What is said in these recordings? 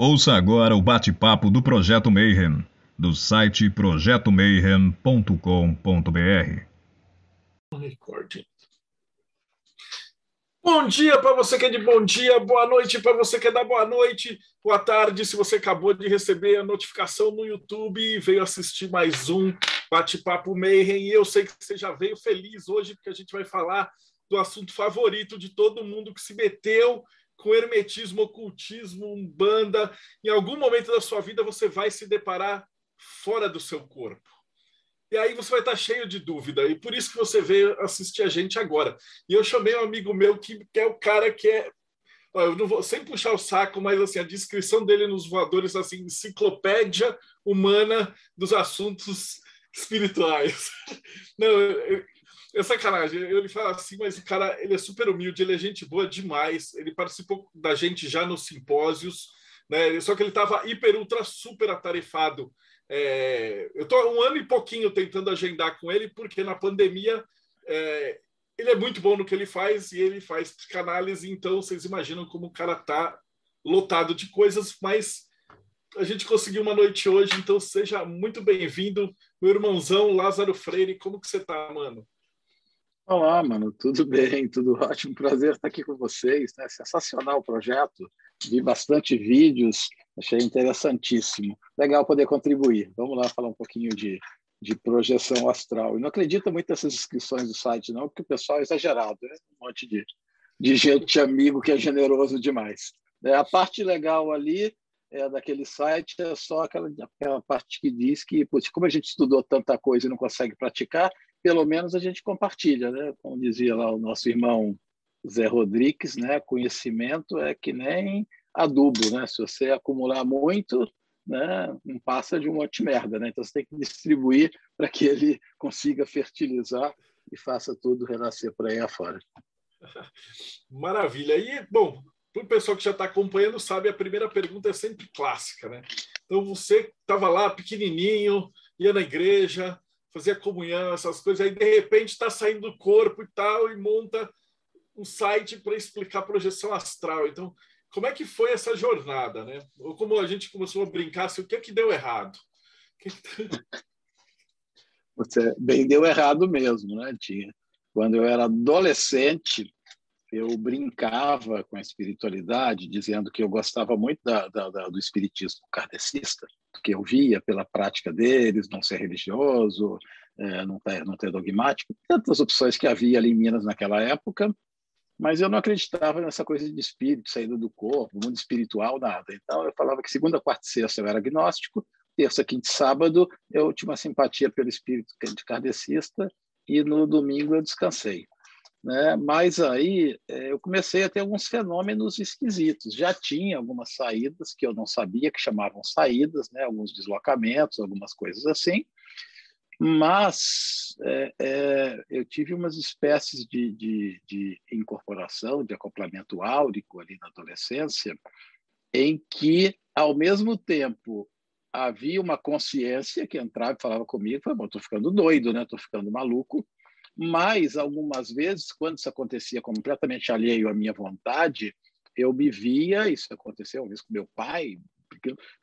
Ouça agora o bate-papo do Projeto Mayhem, do site projetomayhem.com.br. Bom dia para você que é de bom dia, boa noite para você que é da boa noite, boa tarde se você acabou de receber a notificação no YouTube e veio assistir mais um bate-papo Mayhem. E eu sei que você já veio feliz hoje porque a gente vai falar do assunto favorito de todo mundo que se meteu com hermetismo, ocultismo, umbanda. Em algum momento da sua vida você vai se deparar fora do seu corpo. E aí você vai estar cheio de dúvida. E por isso que você veio assistir a gente agora. E eu chamei um amigo meu que, que é o cara que é. Eu não vou sem puxar o saco, mas assim, a descrição dele nos voadores assim, enciclopédia humana dos assuntos espirituais. Não, é sacanagem. Ele fala assim, mas o cara ele é super humilde, ele é gente boa demais. Ele participou da gente já nos simpósios, né? Só que ele estava hiper, ultra, super atarefado. É, eu estou um ano e pouquinho tentando agendar com ele, porque na pandemia é, ele é muito bom no que ele faz e ele faz psicanálise, então vocês imaginam como o cara tá lotado de coisas, mas a gente conseguiu uma noite hoje, então seja muito bem-vindo, meu irmãozão Lázaro Freire. Como que você tá, mano? Olá, mano, tudo bem, tudo ótimo, prazer estar aqui com vocês, né? Sensacional o projeto, vi bastante vídeos, achei interessantíssimo. Legal poder contribuir. Vamos lá falar um pouquinho de, de projeção astral. E não acredito muito nessas inscrições do site, não, porque o pessoal é exagerado, né? Um monte de, de gente amigo que é generoso demais. É, a parte legal ali é, daquele site é só aquela, aquela parte que diz que, putz, como a gente estudou tanta coisa e não consegue praticar, pelo menos a gente compartilha, né? Como dizia lá o nosso irmão Zé Rodrigues, né? Conhecimento é que nem adubo, né? Se você acumular muito, né? Não passa de um monte de merda, né? Então você tem que distribuir para que ele consiga fertilizar e faça tudo renascer por aí afora. Maravilha. E, bom, para o pessoal que já está acompanhando, sabe, a primeira pergunta é sempre clássica, né? Então, você estava lá pequenininho, ia na igreja, fazia comunhão, essas coisas, aí de repente está saindo do corpo e tal, e monta um site para explicar projeção astral. Então, como é que foi essa jornada, né? Ou como a gente começou a brincar, assim, o que é que deu errado? Você bem deu errado mesmo, né, Tinha? Quando eu era adolescente, eu brincava com a espiritualidade, dizendo que eu gostava muito da, da, da, do espiritismo kardecista, que eu via pela prática deles, não ser religioso, é, não, ter, não ter dogmático, tantas opções que havia ali em Minas naquela época, mas eu não acreditava nessa coisa de espírito, saída do corpo, mundo espiritual, nada. Então eu falava que segunda, quarta e sexta eu era agnóstico, terça, quinta e sábado eu tinha uma simpatia pelo espírito de kardecista e no domingo eu descansei. Né? Mas aí é, eu comecei a ter alguns fenômenos esquisitos. Já tinha algumas saídas que eu não sabia que chamavam saídas, né? alguns deslocamentos, algumas coisas assim. Mas é, é, eu tive umas espécies de, de, de incorporação, de acoplamento áurico ali na adolescência, em que, ao mesmo tempo, havia uma consciência que entrava e falava comigo, estou ficando doido, né? Estou ficando maluco, mas, algumas vezes, quando isso acontecia completamente alheio à minha vontade, eu me via, isso aconteceu uma vez com meu pai,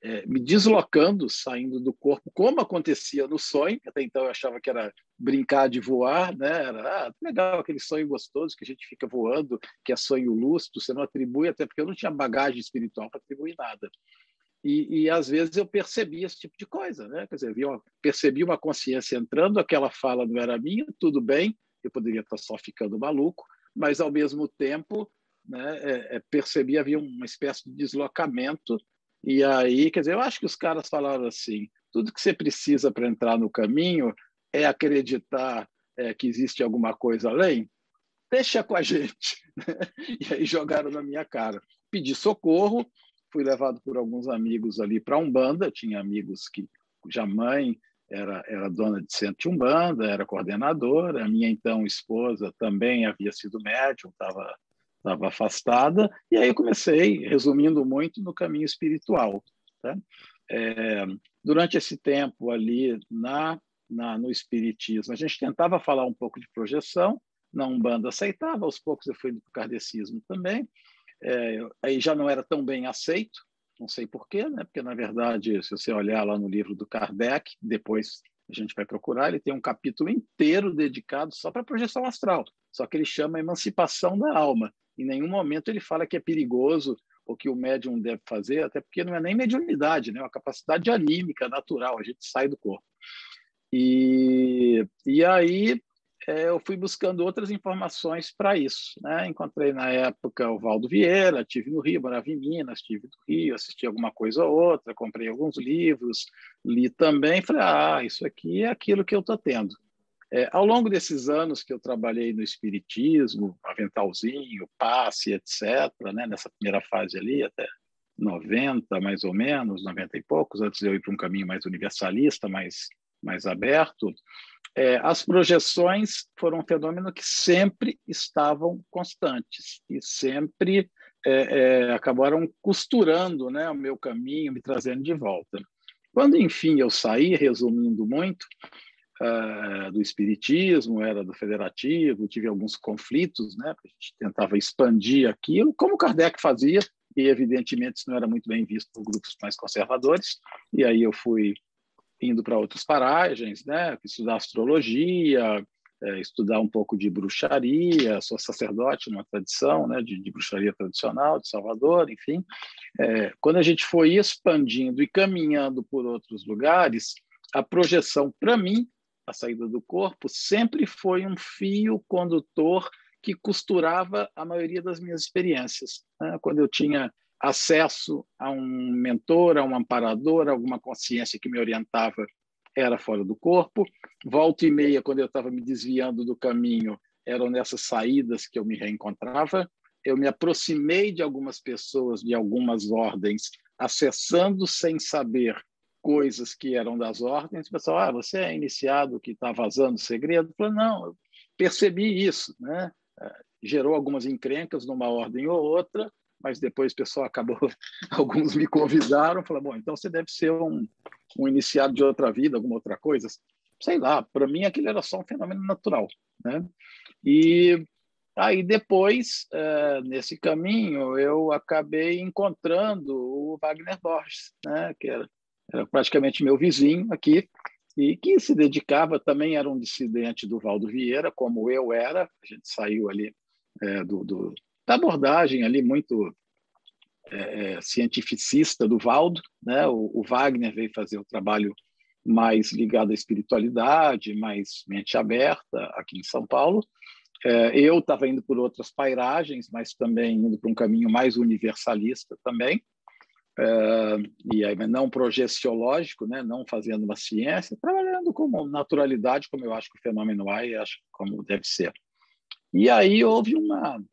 é, me deslocando, saindo do corpo, como acontecia no sonho, até então eu achava que era brincar de voar, né? era ah, legal aquele sonho gostoso que a gente fica voando, que é sonho lúcido, você não atribui, até porque eu não tinha bagagem espiritual para atribuir nada. E, e, às vezes eu percebia esse tipo de coisa, né? Quer dizer, vi uma, percebi uma consciência entrando, aquela fala não era minha, tudo bem, eu poderia estar só ficando maluco, mas ao mesmo tempo, né, é, é, percebi havia uma espécie de deslocamento e aí, quer dizer, eu acho que os caras falaram assim: tudo que você precisa para entrar no caminho é acreditar é, que existe alguma coisa além. Deixa com a gente. e aí jogaram na minha cara. Pedi socorro, fui levado por alguns amigos ali para Umbanda, tinha amigos que cuja mãe era, era dona de centro de Umbanda, era coordenadora, a minha então esposa também havia sido médium, estava estava afastada, e aí comecei, resumindo muito, no caminho espiritual. Tá? É, durante esse tempo ali na, na, no Espiritismo, a gente tentava falar um pouco de projeção, na Umbanda aceitava, aos poucos eu fui para o kardecismo também, é, aí já não era tão bem aceito, não sei porquê, né? porque, na verdade, se você olhar lá no livro do Kardec, depois a gente vai procurar, ele tem um capítulo inteiro dedicado só para projeção astral, só que ele chama emancipação da alma. Em nenhum momento ele fala que é perigoso ou que o médium deve fazer, até porque não é nem mediunidade, né? é uma capacidade anímica, natural, a gente sai do corpo. E, e aí eu fui buscando outras informações para isso. Né? Encontrei na época o Valdo Vieira, tive no Rio, morava em Minas, tive no Rio, assisti alguma coisa ou outra, comprei alguns livros, li também, falei, ah, isso aqui é aquilo que eu estou tendo. É, ao longo desses anos que eu trabalhei no espiritismo, aventalzinho, passe, etc., né? nessa primeira fase ali, até 90 mais ou menos, 90 e poucos, antes de eu ir para um caminho mais universalista, mais, mais aberto, é, as projeções foram um fenômeno que sempre estavam constantes e sempre é, é, acabaram costurando né, o meu caminho, me trazendo de volta. Quando, enfim, eu saí, resumindo muito, uh, do espiritismo, era do federativo, tive alguns conflitos, né, a gente tentava expandir aquilo, como Kardec fazia, e evidentemente isso não era muito bem visto por grupos mais conservadores, e aí eu fui indo para outras paragens, né? estudar astrologia, é, estudar um pouco de bruxaria, sou sacerdote numa tradição né, de, de bruxaria tradicional de Salvador, enfim. É, quando a gente foi expandindo e caminhando por outros lugares, a projeção, para mim, a saída do corpo, sempre foi um fio condutor que costurava a maioria das minhas experiências. Né? Quando eu tinha acesso a um mentor, a um amparador, alguma consciência que me orientava era fora do corpo. Volta e meia, quando eu estava me desviando do caminho, eram nessas saídas que eu me reencontrava. Eu me aproximei de algumas pessoas, de algumas ordens, acessando sem saber coisas que eram das ordens. O pessoal, ah, você é iniciado que está vazando segredo? Eu falei, não, eu percebi isso, né? Gerou algumas encrencas numa ordem ou outra, mas depois o pessoal acabou, alguns me convidaram, falaram, bom, então você deve ser um, um iniciado de outra vida, alguma outra coisa. Sei lá, para mim aquilo era só um fenômeno natural, né? E aí depois, é, nesse caminho, eu acabei encontrando o Wagner Borges, né? Que era, era praticamente meu vizinho aqui, e que se dedicava, também era um dissidente do Valdo Vieira, como eu era, a gente saiu ali é, do, do, da abordagem ali muito é, é, cientificista do Valdo, né? O, o, Wagner veio fazer o trabalho mais ligado à espiritualidade, mais mente aberta aqui em São Paulo. É, eu estava indo por outras pairagens, mas também indo para um caminho mais universalista também. É, e aí não projeciológico, né, não fazendo uma ciência, trabalhando com naturalidade, como eu acho que o fenômeno é e acho como deve ser. E aí houve uma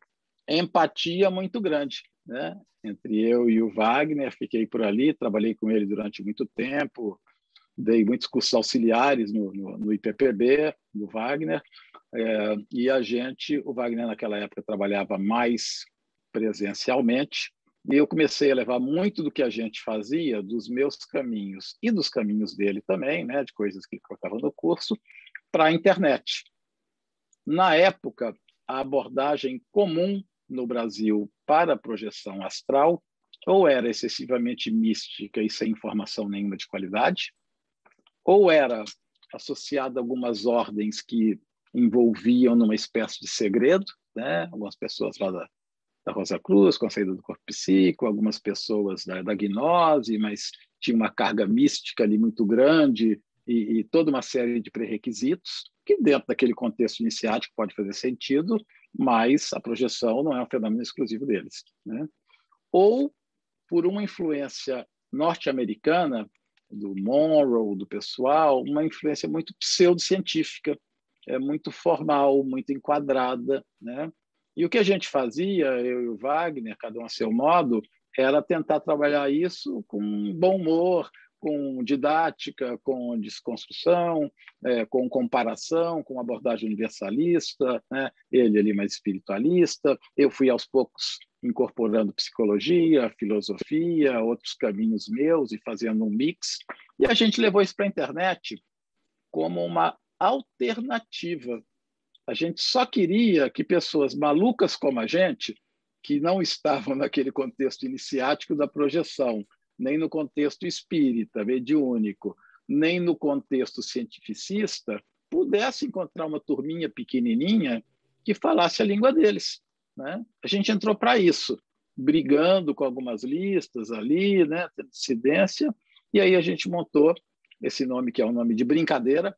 empatia muito grande, né? Entre eu e o Wagner, fiquei por ali, trabalhei com ele durante muito tempo, dei muitos cursos auxiliares no, no, no IPPB do Wagner, é, e a gente, o Wagner naquela época trabalhava mais presencialmente, e eu comecei a levar muito do que a gente fazia, dos meus caminhos e dos caminhos dele também, né, de coisas que ele colocava no curso, para a internet. Na época, a abordagem comum no Brasil para a projeção astral ou era excessivamente mística e sem informação nenhuma de qualidade, ou era associada a algumas ordens que envolviam numa espécie de segredo, né? algumas pessoas lá da, da Rosa Cruz, saída do corpo psíquico, algumas pessoas da, da gnose, mas tinha uma carga mística ali muito grande e, e toda uma série de pré-requisitos que dentro daquele contexto iniciático pode fazer sentido, mas a projeção não é um fenômeno exclusivo deles. Né? Ou por uma influência norte-americana, do Monroe, do pessoal, uma influência muito pseudocientífica, é muito formal, muito enquadrada. Né? E o que a gente fazia, eu e o Wagner, cada um a seu modo, era tentar trabalhar isso com bom humor, com didática, com desconstrução, é, com comparação, com abordagem universalista, né? ele ali mais espiritualista. Eu fui aos poucos incorporando psicologia, filosofia, outros caminhos meus e fazendo um mix. E a gente levou isso para a internet como uma alternativa. A gente só queria que pessoas malucas como a gente que não estavam naquele contexto iniciático da projeção, nem no contexto espírita, mediúnico, nem no contexto cientificista, pudesse encontrar uma turminha pequenininha que falasse a língua deles. Né? A gente entrou para isso, brigando com algumas listas ali, né, dissidência, e aí a gente montou esse nome que é um nome de brincadeira,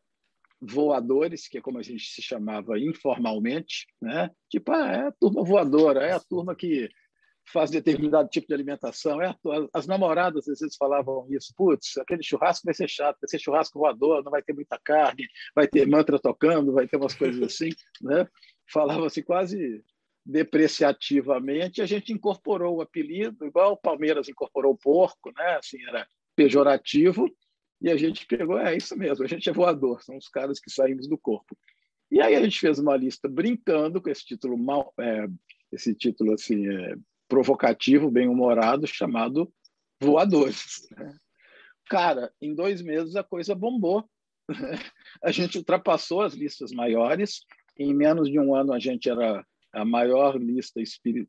voadores, que é como a gente se chamava informalmente, né? Tipo, ah, é a turma voadora, é a turma que faz determinado tipo de alimentação. É as namoradas às vezes falavam isso, putz, aquele churrasco vai ser chato, vai ser churrasco voador, não vai ter muita carne, vai ter mantra tocando, vai ter umas coisas assim, né? Falava assim quase depreciativamente, a gente incorporou o apelido, igual o Palmeiras incorporou o porco, né? Assim, era pejorativo, e a gente pegou, é isso mesmo, a gente é voador, são os caras que saímos do corpo. E aí a gente fez uma lista brincando com esse título mal, é, esse título assim é, provocativo, bem humorado, chamado Voadores. Cara, em dois meses a coisa bombou. A gente ultrapassou as listas maiores. Em menos de um ano a gente era a maior lista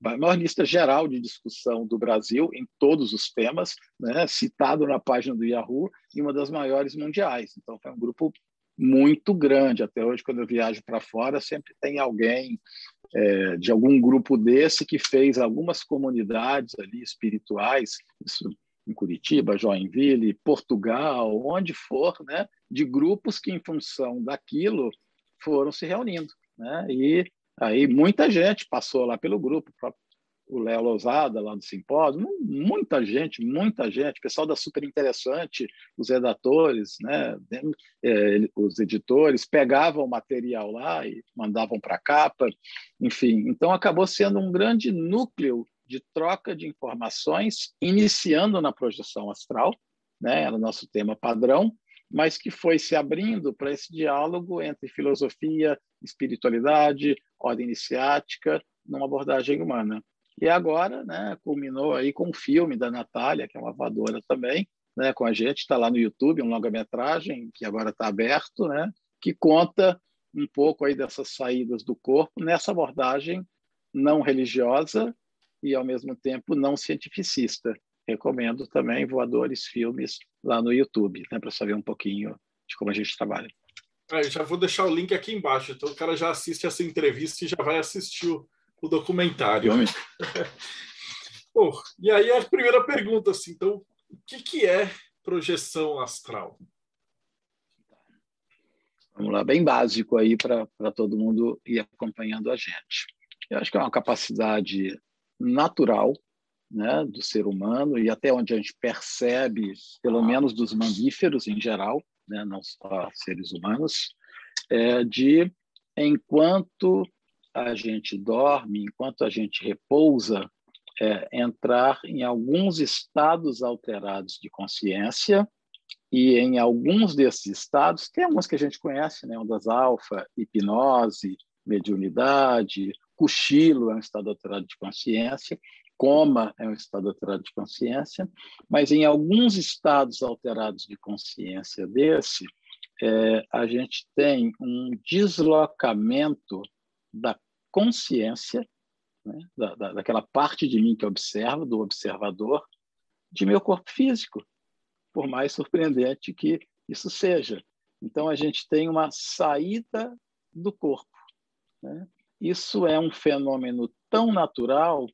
a maior lista geral de discussão do Brasil em todos os temas, né? citado na página do Yahoo e uma das maiores mundiais. Então foi um grupo muito grande. Até hoje, quando eu viajo para fora, sempre tem alguém é, de algum grupo desse que fez algumas comunidades ali espirituais, isso em Curitiba, Joinville, Portugal, onde for, né, de grupos que, em função daquilo, foram se reunindo. Né? E Aí muita gente passou lá pelo grupo, o Léo Lousada, lá do simpósio, muita gente, muita gente, pessoal da Super Interessante, os redatores, né, é, os editores, pegavam o material lá e mandavam para a capa, enfim. Então, acabou sendo um grande núcleo de troca de informações, iniciando na projeção astral, né, era o nosso tema padrão, mas que foi se abrindo para esse diálogo entre filosofia, espiritualidade, ordem iniciática, numa abordagem humana. E agora, né, culminou aí com um filme da Natália, que é uma voadora também, né, com a gente, está lá no YouTube, um longa-metragem que agora está aberto, né, que conta um pouco aí dessas saídas do corpo nessa abordagem não religiosa e ao mesmo tempo não cientificista. Recomendo também Voadores Filmes lá no YouTube, né, para saber um pouquinho de como a gente trabalha. É, já vou deixar o link aqui embaixo. Então o cara já assiste essa entrevista e já vai assistir o, o documentário. E aí a primeira pergunta, assim, então, o que, que é projeção astral? Vamos lá, bem básico aí para todo mundo ir acompanhando a gente. Eu acho que é uma capacidade natural né, do ser humano e até onde a gente percebe, pelo menos dos mamíferos em geral, né, não só seres humanos, é de enquanto a gente dorme, enquanto a gente repousa, é, entrar em alguns estados alterados de consciência e em alguns desses estados, tem alguns que a gente conhece, né, ondas alfa, hipnose, mediunidade, cochilo é um estado alterado de consciência, coma é um estado alterado de consciência, mas em alguns estados alterados de consciência desse, é, a gente tem um deslocamento da consciência, né, da, da, daquela parte de mim que observa, do observador, de meu corpo físico, por mais surpreendente que isso seja. Então, a gente tem uma saída do corpo. Né? Isso é um fenômeno tão natural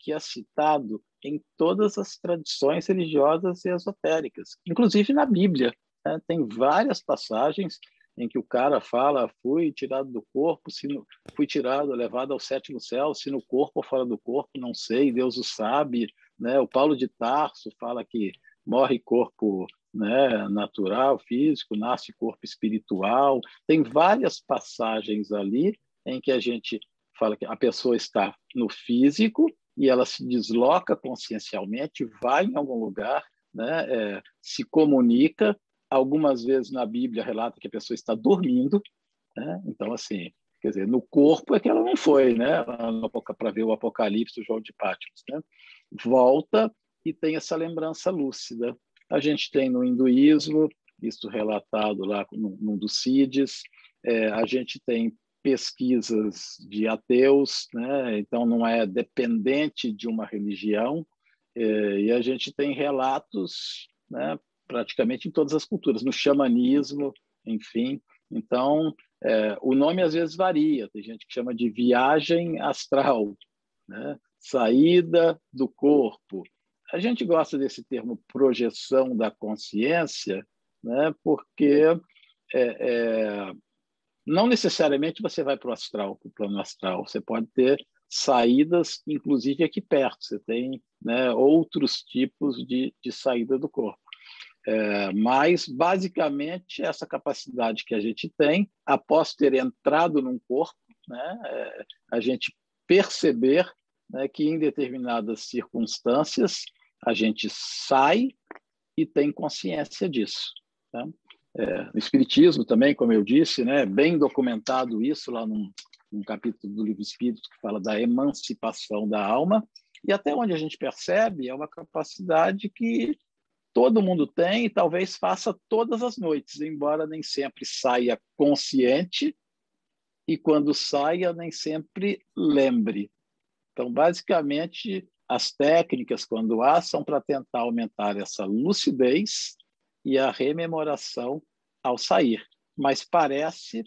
que é citado em todas as tradições religiosas e esotéricas, inclusive na Bíblia. Né? Tem várias passagens em que o cara fala: fui tirado do corpo, se no, fui tirado, levado ao sétimo céu, se no corpo ou fora do corpo, não sei, Deus o sabe. Né? O Paulo de Tarso fala que morre corpo né, natural, físico, nasce corpo espiritual. Tem várias passagens ali em que a gente fala que a pessoa está no físico e ela se desloca consciencialmente, vai em algum lugar, né, é, se comunica. Algumas vezes na Bíblia relata que a pessoa está dormindo, né? então assim, quer dizer, no corpo é que ela não foi, né, para ver o Apocalipse do João de Patmos, né? Volta e tem essa lembrança lúcida. A gente tem no hinduísmo, isso relatado lá num, num dos é, a gente tem pesquisas de ateus, né? então não é dependente de uma religião, é, e a gente tem relatos né, praticamente em todas as culturas, no xamanismo, enfim. Então, é, o nome às vezes varia, tem gente que chama de viagem astral, né? saída do corpo. A gente gosta desse termo projeção da consciência, né? porque é, é, não necessariamente você vai para o astral, para o plano astral. Você pode ter saídas, inclusive aqui perto. Você tem né, outros tipos de, de saída do corpo. É, mas, basicamente, essa capacidade que a gente tem, após ter entrado num corpo, né, é, a gente perceber né, que, em determinadas circunstâncias, a gente sai e tem consciência disso. Tá? É, no Espiritismo também, como eu disse, né, bem documentado isso lá num, num capítulo do livro Espírito que fala da emancipação da alma, e até onde a gente percebe é uma capacidade que todo mundo tem e talvez faça todas as noites, embora nem sempre saia consciente e quando saia nem sempre lembre. Então, basicamente, as técnicas, quando há, são para tentar aumentar essa lucidez e a rememoração ao sair. Mas parece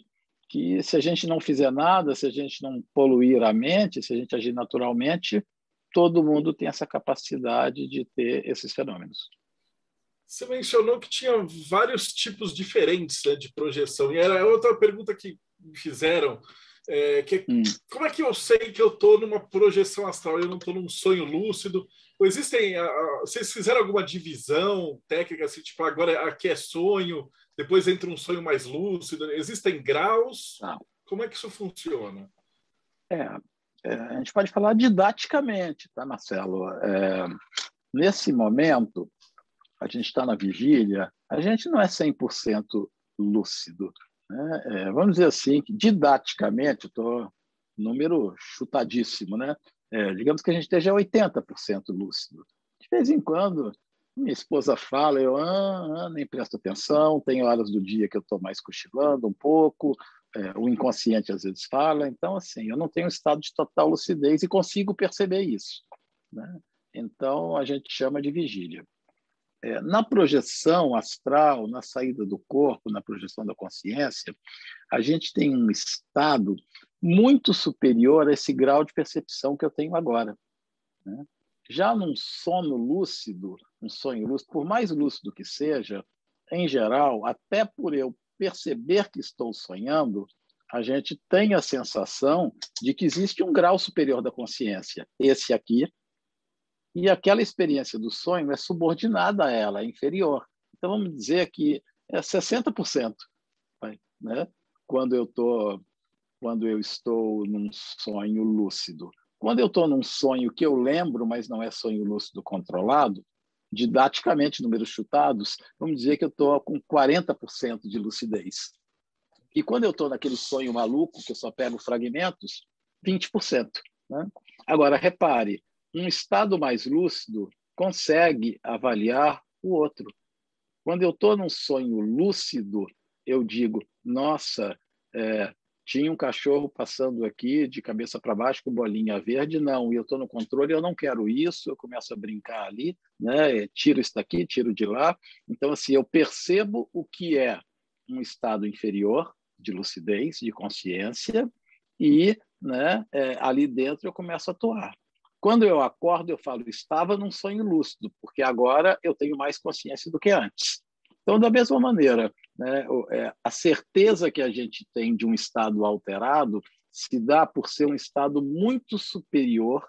que se a gente não fizer nada, se a gente não poluir a mente, se a gente agir naturalmente, todo mundo tem essa capacidade de ter esses fenômenos. Você mencionou que tinha vários tipos diferentes né, de projeção, e era outra pergunta que me fizeram. É, que, hum. Como é que eu sei que eu estou numa projeção astral, eu não estou num sonho lúcido? Ou existem, a, a, vocês fizeram alguma divisão técnica, assim, tipo, agora aqui é sonho, depois entra um sonho mais lúcido? Existem graus? Não. Como é que isso funciona? É, é, a gente pode falar didaticamente, tá, Marcelo? É, nesse momento, a gente está na vigília, a gente não é 100% lúcido. Né? É, vamos dizer assim, que didaticamente, estou número chutadíssimo, né? É, digamos que a gente esteja 80% lúcido. De vez em quando, minha esposa fala, eu ah, ah, nem presto atenção, tem horas do dia que eu estou mais cochilando um pouco, é, o inconsciente às vezes fala, então, assim, eu não tenho um estado de total lucidez e consigo perceber isso. Né? Então, a gente chama de vigília. É, na projeção astral, na saída do corpo, na projeção da consciência, a gente tem um estado muito superior a esse grau de percepção que eu tenho agora. Né? Já num sono lúcido, um sonho lúcido, por mais lúcido que seja, em geral, até por eu perceber que estou sonhando, a gente tem a sensação de que existe um grau superior da consciência. Esse aqui e aquela experiência do sonho é subordinada a ela, é inferior. Então, vamos dizer que é 60%. Né? Quando eu tô, quando eu estou num sonho lúcido. Quando eu estou num sonho que eu lembro, mas não é sonho lúcido controlado, didaticamente, números chutados, vamos dizer que eu estou com 40% de lucidez. E quando eu estou naquele sonho maluco, que eu só pego fragmentos, 20%. Né? Agora, repare, um estado mais lúcido consegue avaliar o outro. Quando eu estou num sonho lúcido, eu digo: nossa, é, tinha um cachorro passando aqui de cabeça para baixo com bolinha verde, não, e eu estou no controle, eu não quero isso, eu começo a brincar ali, né? tiro isso daqui, tiro de lá. Então, assim, eu percebo o que é um estado inferior de lucidez, de consciência, e né, é, ali dentro eu começo a atuar. Quando eu acordo, eu falo, estava num sonho lúcido, porque agora eu tenho mais consciência do que antes. Então, da mesma maneira, né, é, a certeza que a gente tem de um estado alterado se dá por ser um estado muito superior,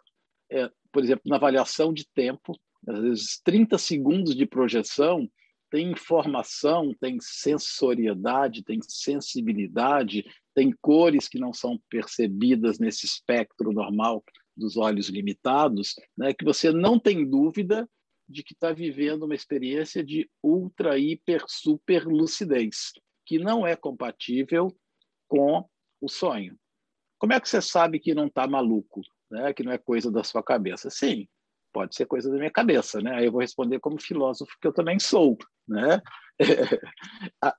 é, por exemplo, na avaliação de tempo, às vezes 30 segundos de projeção tem informação, tem sensoriedade, tem sensibilidade, tem cores que não são percebidas nesse espectro normal dos olhos limitados, né, que você não tem dúvida de que está vivendo uma experiência de ultra, hiper, super lucidez, que não é compatível com o sonho. Como é que você sabe que não está maluco, né? que não é coisa da sua cabeça? Sim, Pode ser coisa da minha cabeça, né? Aí eu vou responder como filósofo que eu também sou, né?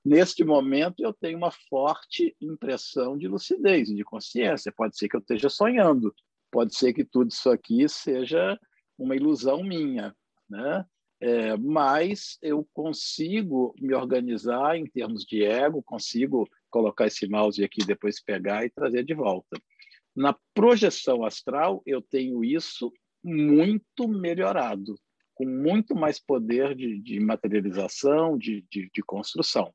Neste momento eu tenho uma forte impressão de lucidez, de consciência. Pode ser que eu esteja sonhando, pode ser que tudo isso aqui seja uma ilusão minha, né? É, mas eu consigo me organizar em termos de ego, consigo colocar esse mouse aqui depois pegar e trazer de volta. Na projeção astral eu tenho isso muito melhorado, com muito mais poder de, de materialização, de, de, de construção.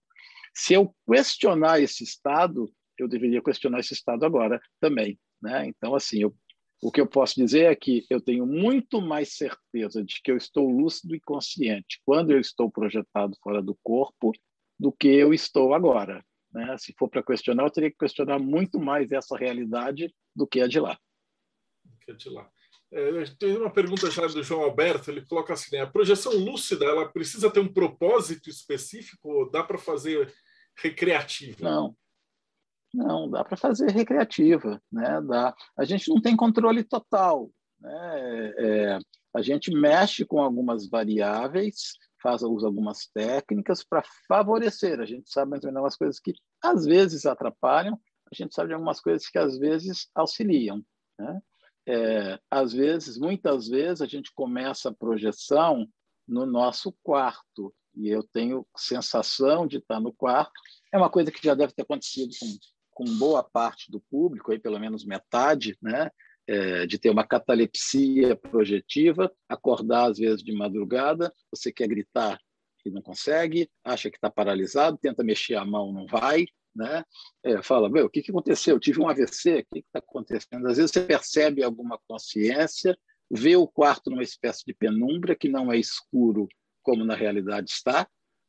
Se eu questionar esse estado, eu deveria questionar esse estado agora também. Né? Então, assim, eu, o que eu posso dizer é que eu tenho muito mais certeza de que eu estou lúcido e consciente quando eu estou projetado fora do corpo do que eu estou agora. Né? Se for para questionar, eu teria que questionar muito mais essa realidade do que a de lá. Que a de lá. É, tem uma pergunta já do João Alberto, ele coloca assim, né, a projeção lúcida, ela precisa ter um propósito específico ou dá para fazer recreativa? Não, não, dá para fazer recreativa, né? Dá. A gente não tem controle total, né? É, a gente mexe com algumas variáveis, faz usa algumas técnicas para favorecer. A gente sabe mais ou menos coisas que às vezes atrapalham, a gente sabe de algumas coisas que às vezes auxiliam, né? é, às vezes, muitas vezes, a gente começa a projeção no nosso quarto e eu tenho sensação de estar no quarto. É uma coisa que já deve ter acontecido com, com boa parte do público, aí pelo menos metade, né? É, de ter uma catalepsia projetiva, acordar às vezes de madrugada, você quer gritar e não consegue, acha que está paralisado, tenta mexer a mão, não vai, né? É, fala, meu, o que, que aconteceu? Eu tive um AVC, o que está acontecendo? Às vezes você percebe alguma consciência, vê o quarto numa espécie de penumbra que não é escuro como na realidade está,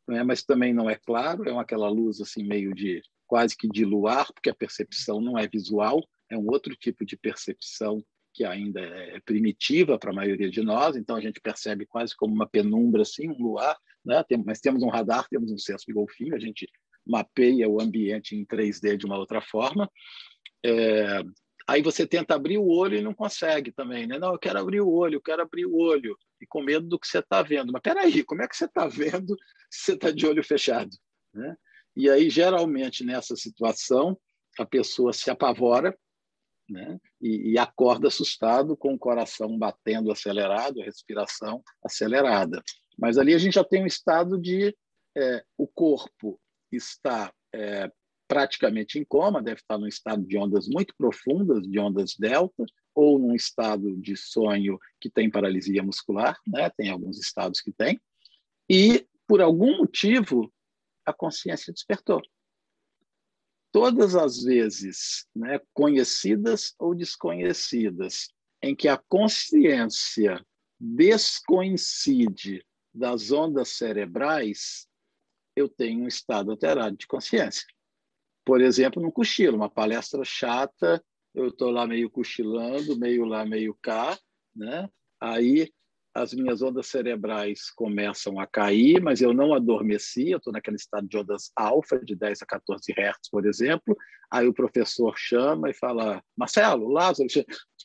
né? mas também não é claro, é uma, aquela luz assim meio de quase que de luar, porque a percepção não é visual, é um outro tipo de percepção que ainda é primitiva para a maioria de nós, então a gente percebe quase como uma penumbra assim, um luar, né? Tem, mas temos um radar, temos um senso de golfinho, a gente mapeia o ambiente em 3D de uma outra forma. É, aí você tenta abrir o olho e não consegue também, né? Não, eu quero abrir o olho, eu quero abrir o olho, e com medo do que você está vendo. Mas peraí, como é que você está vendo se você está de olho fechado? Né? E aí, geralmente, nessa situação, a pessoa se apavora né? e, e acorda assustado, com o coração batendo acelerado, a respiração acelerada. Mas ali a gente já tem um estado de é, o corpo está é, praticamente em coma, deve estar num estado de ondas muito profundas, de ondas delta, ou num estado de sonho que tem paralisia muscular, né? tem alguns estados que tem, e por algum motivo a consciência despertou. Todas as vezes, né, conhecidas ou desconhecidas, em que a consciência descoincide das ondas cerebrais, eu tenho um estado alterado de consciência. Por exemplo, no cochilo, uma palestra chata, eu estou lá meio cochilando, meio lá, meio cá, né? Aí as minhas ondas cerebrais começam a cair, mas eu não adormeci, eu estou naquele estado de ondas alfa, de 10 a 14 Hz, por exemplo. Aí o professor chama e fala, Marcelo, Lázaro,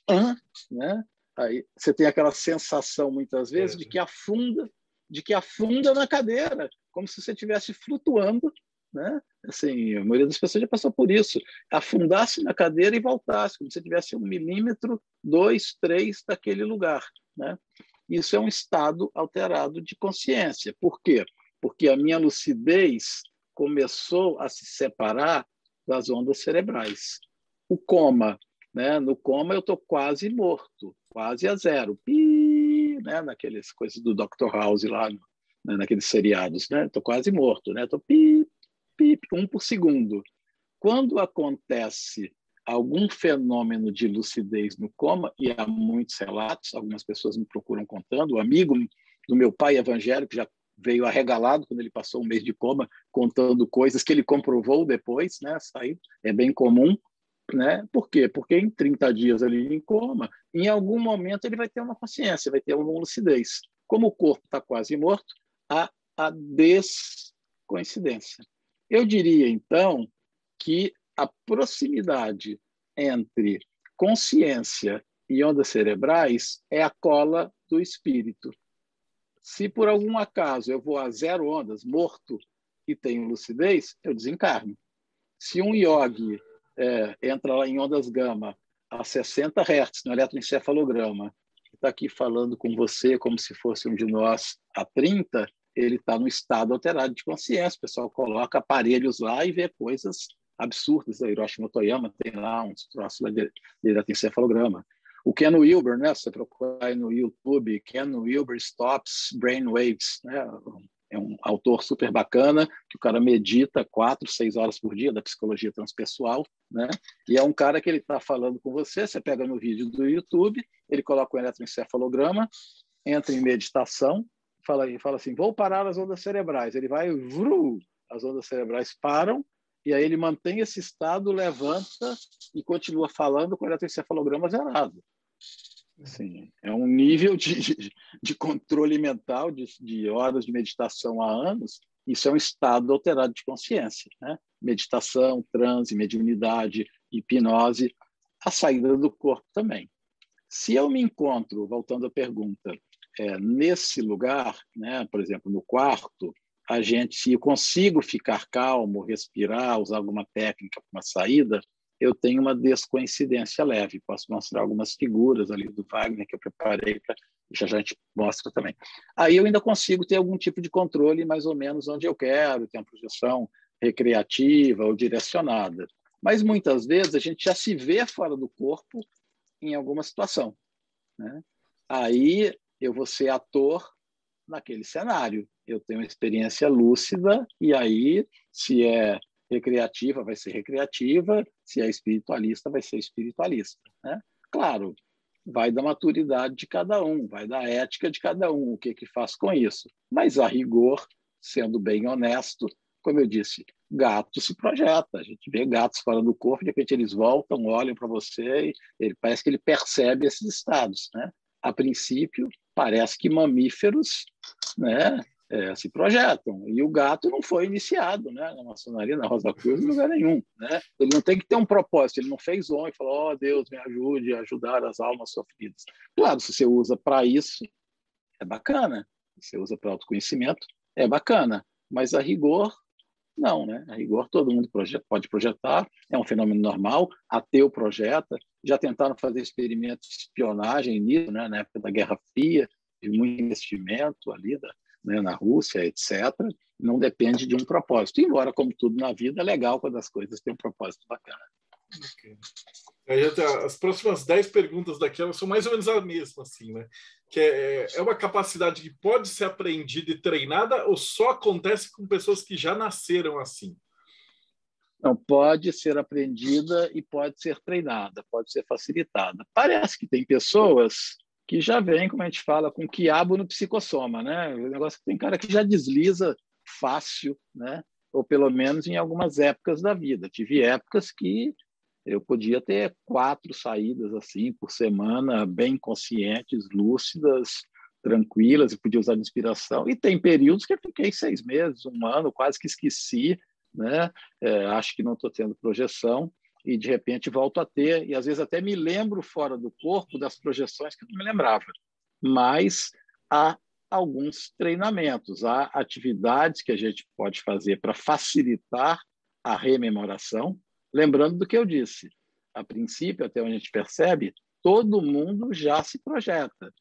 Hã? né? Aí você tem aquela sensação, muitas vezes, é. de que afunda, de que afunda na cadeira, como se você estivesse flutuando, né? Assim, a maioria das pessoas já passou por isso. Afundasse na cadeira e voltasse, como se tivesse um milímetro, dois, três daquele lugar, né? Isso é um estado alterado de consciência. Por quê? Porque a minha lucidez começou a se separar das ondas cerebrais. O coma, né? No coma eu estou quase morto, quase a zero. Pi, né? Naqueles coisas do Dr. House lá, né, naqueles seriados, né? Estou quase morto, né? Estou pip, pip, um por segundo. Quando acontece algum fenômeno de lucidez no coma, e há muitos relatos, algumas pessoas me procuram contando, o amigo do meu pai evangélico já veio arregalado quando ele passou um mês de coma, contando coisas que ele comprovou depois, né? Sair é bem comum, né? Por quê? Porque em 30 dias ali em coma, em algum momento ele vai ter uma consciência, vai ter uma lucidez. Como o corpo está quase morto, a, a descoincidência. Eu diria, então, que a proximidade entre consciência e ondas cerebrais é a cola do espírito. Se por algum acaso eu vou a zero ondas, morto, e tenho lucidez, eu desencarno. Se um yogi é, entra lá em ondas gama a 60 Hz no eletroencefalograma, está aqui falando com você como se fosse um de nós a 30, ele está no estado alterado de consciência. O pessoal coloca aparelhos lá e vê coisas absurdas. A Hiroshi Motoyama tem lá uns troços lá de, eletroencefalograma. O Ken Wilber, né? Você procurar no YouTube, Ken Wilber Stops Brainwaves, né? é um autor super bacana, que o cara medita quatro, seis horas por dia da psicologia transpessoal, né? E é um cara que ele está falando com você, você pega no vídeo do YouTube, ele coloca o eletroencefalograma, entra em meditação, fala, fala assim, vou parar as ondas cerebrais. Ele vai, vru, as ondas cerebrais param, e aí ele mantém esse estado, levanta e continua falando com o eletroencefalograma zerado. Assim, é um nível de, de, controle mental, de, de, horas de meditação há anos. Isso é um estado alterado de consciência. Né? Meditação, transe, mediunidade, hipnose, a saída do corpo também. Se eu me encontro, voltando à pergunta, é, nesse lugar, né, por exemplo, no quarto, a gente, eu consigo ficar calmo, respirar, usar alguma técnica para uma saída, eu tenho uma descoincidência leve. Posso mostrar algumas figuras ali do Wagner que eu preparei para já já a gente mostra também. Aí eu ainda consigo ter algum tipo de controle mais ou menos onde eu quero, ter uma projeção recreativa ou direcionada. Mas muitas vezes a gente já se vê fora do corpo em alguma situação. Né? Aí eu vou ser ator naquele cenário. Eu tenho uma experiência lúcida e aí, se é recreativa vai ser recreativa, se é espiritualista vai ser espiritualista. Né? Claro, vai da maturidade de cada um, vai da ética de cada um, o que que faz com isso. Mas a rigor, sendo bem honesto, como eu disse, gato se projeta. A gente vê gatos fora do corpo, de repente eles voltam, olham para você e ele parece que ele percebe esses estados, né? A princípio, parece que mamíferos, né, é, se projetam. E o gato não foi iniciado né, na maçonaria, na Rosa Cruz, em lugar nenhum. Né? Ele não tem que ter um propósito, ele não fez on e falou: ó oh, Deus, me ajude a ajudar as almas sofridas. Claro, se você usa para isso, é bacana. Se você usa para autoconhecimento, é bacana. Mas a rigor, não, né? A rigor todo mundo pode projetar, é um fenômeno normal, ateu projeta, já tentaram fazer experimentos de espionagem nisso, né? na época da Guerra Fria, de muito investimento ali da, né, na Rússia, etc., não depende de um propósito. Embora, como tudo na vida, é legal quando as coisas têm um propósito bacana. Okay. As próximas dez perguntas daqui são mais ou menos a mesma, assim, né? Que é, é uma capacidade que pode ser aprendida e treinada ou só acontece com pessoas que já nasceram assim? Não, pode ser aprendida e pode ser treinada, pode ser facilitada. Parece que tem pessoas que já vem, como a gente fala, com quiabo no psicossoma, né? O negócio que tem cara que já desliza fácil, né? Ou pelo menos em algumas épocas da vida. Tive épocas que eu podia ter quatro saídas assim por semana, bem conscientes, lúcidas, tranquilas, e podia usar de inspiração. E tem períodos que eu fiquei seis meses, um ano, quase que esqueci, né? É, acho que não estou tendo projeção e de repente volto a ter, e às vezes até me lembro fora do corpo das projeções que eu não me lembrava. Mas há alguns treinamentos, há atividades que a gente pode fazer para facilitar a rememoração, lembrando do que eu disse. A princípio, até onde a gente percebe, todo mundo já se projeta,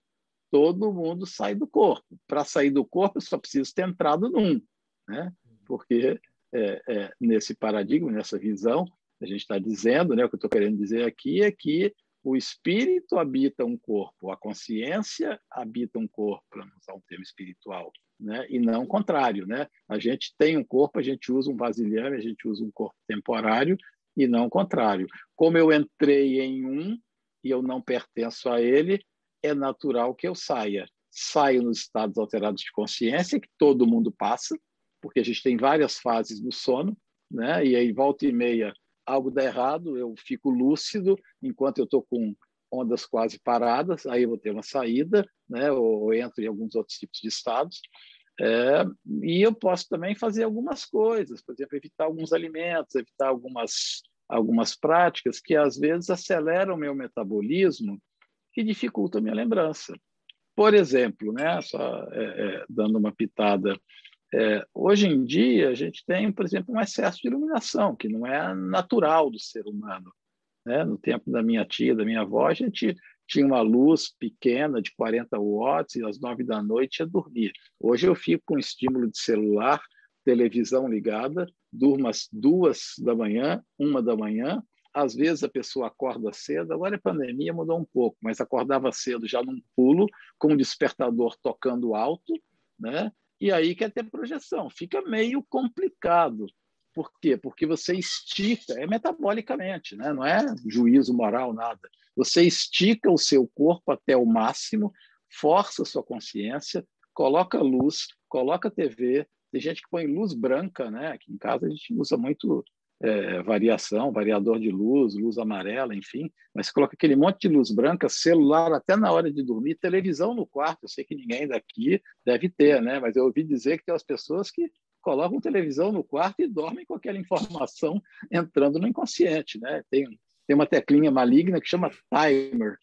todo mundo sai do corpo. Para sair do corpo, eu só preciso ter entrado num, né? porque é, é, nesse paradigma, nessa visão, a gente está dizendo, né, o que eu estou querendo dizer aqui é que o espírito habita um corpo, a consciência habita um corpo, para usar um termo espiritual, né? e não o contrário. Né? A gente tem um corpo, a gente usa um vasilhame, a gente usa um corpo temporário, e não o contrário. Como eu entrei em um e eu não pertenço a ele, é natural que eu saia. Saio nos estados alterados de consciência, que todo mundo passa, porque a gente tem várias fases do sono, né? e aí volta e meia algo dá errado, eu fico lúcido enquanto eu estou com ondas quase paradas, aí eu vou ter uma saída, né, ou, ou entro em alguns outros tipos de estados. É, e eu posso também fazer algumas coisas, por exemplo, evitar alguns alimentos, evitar algumas, algumas práticas que às vezes aceleram o meu metabolismo e dificultam a minha lembrança. Por exemplo, né, só é, é, dando uma pitada, é, hoje em dia a gente tem, por exemplo, um excesso de iluminação, que não é natural do ser humano. Né? No tempo da minha tia, da minha avó, a gente tinha uma luz pequena de 40 watts e às nove da noite ia dormir. Hoje eu fico com estímulo de celular, televisão ligada, durmo às duas da manhã, uma da manhã. Às vezes a pessoa acorda cedo, agora a pandemia mudou um pouco, mas acordava cedo já num pulo, com o despertador tocando alto, né? E aí quer ter projeção. Fica meio complicado. Por quê? Porque você estica, é metabolicamente, né? não é juízo moral, nada. Você estica o seu corpo até o máximo, força a sua consciência, coloca luz, coloca TV. Tem gente que põe luz branca, né? Aqui em casa a gente usa muito é, variação, variador de luz, luz amarela, enfim. Mas coloca aquele monte de luz branca, celular até na hora de dormir, televisão no quarto. Eu sei que ninguém daqui deve ter, né? Mas eu ouvi dizer que tem as pessoas que colocam televisão no quarto e dormem com aquela informação entrando no inconsciente, né? Tem tem uma teclinha maligna que chama timer.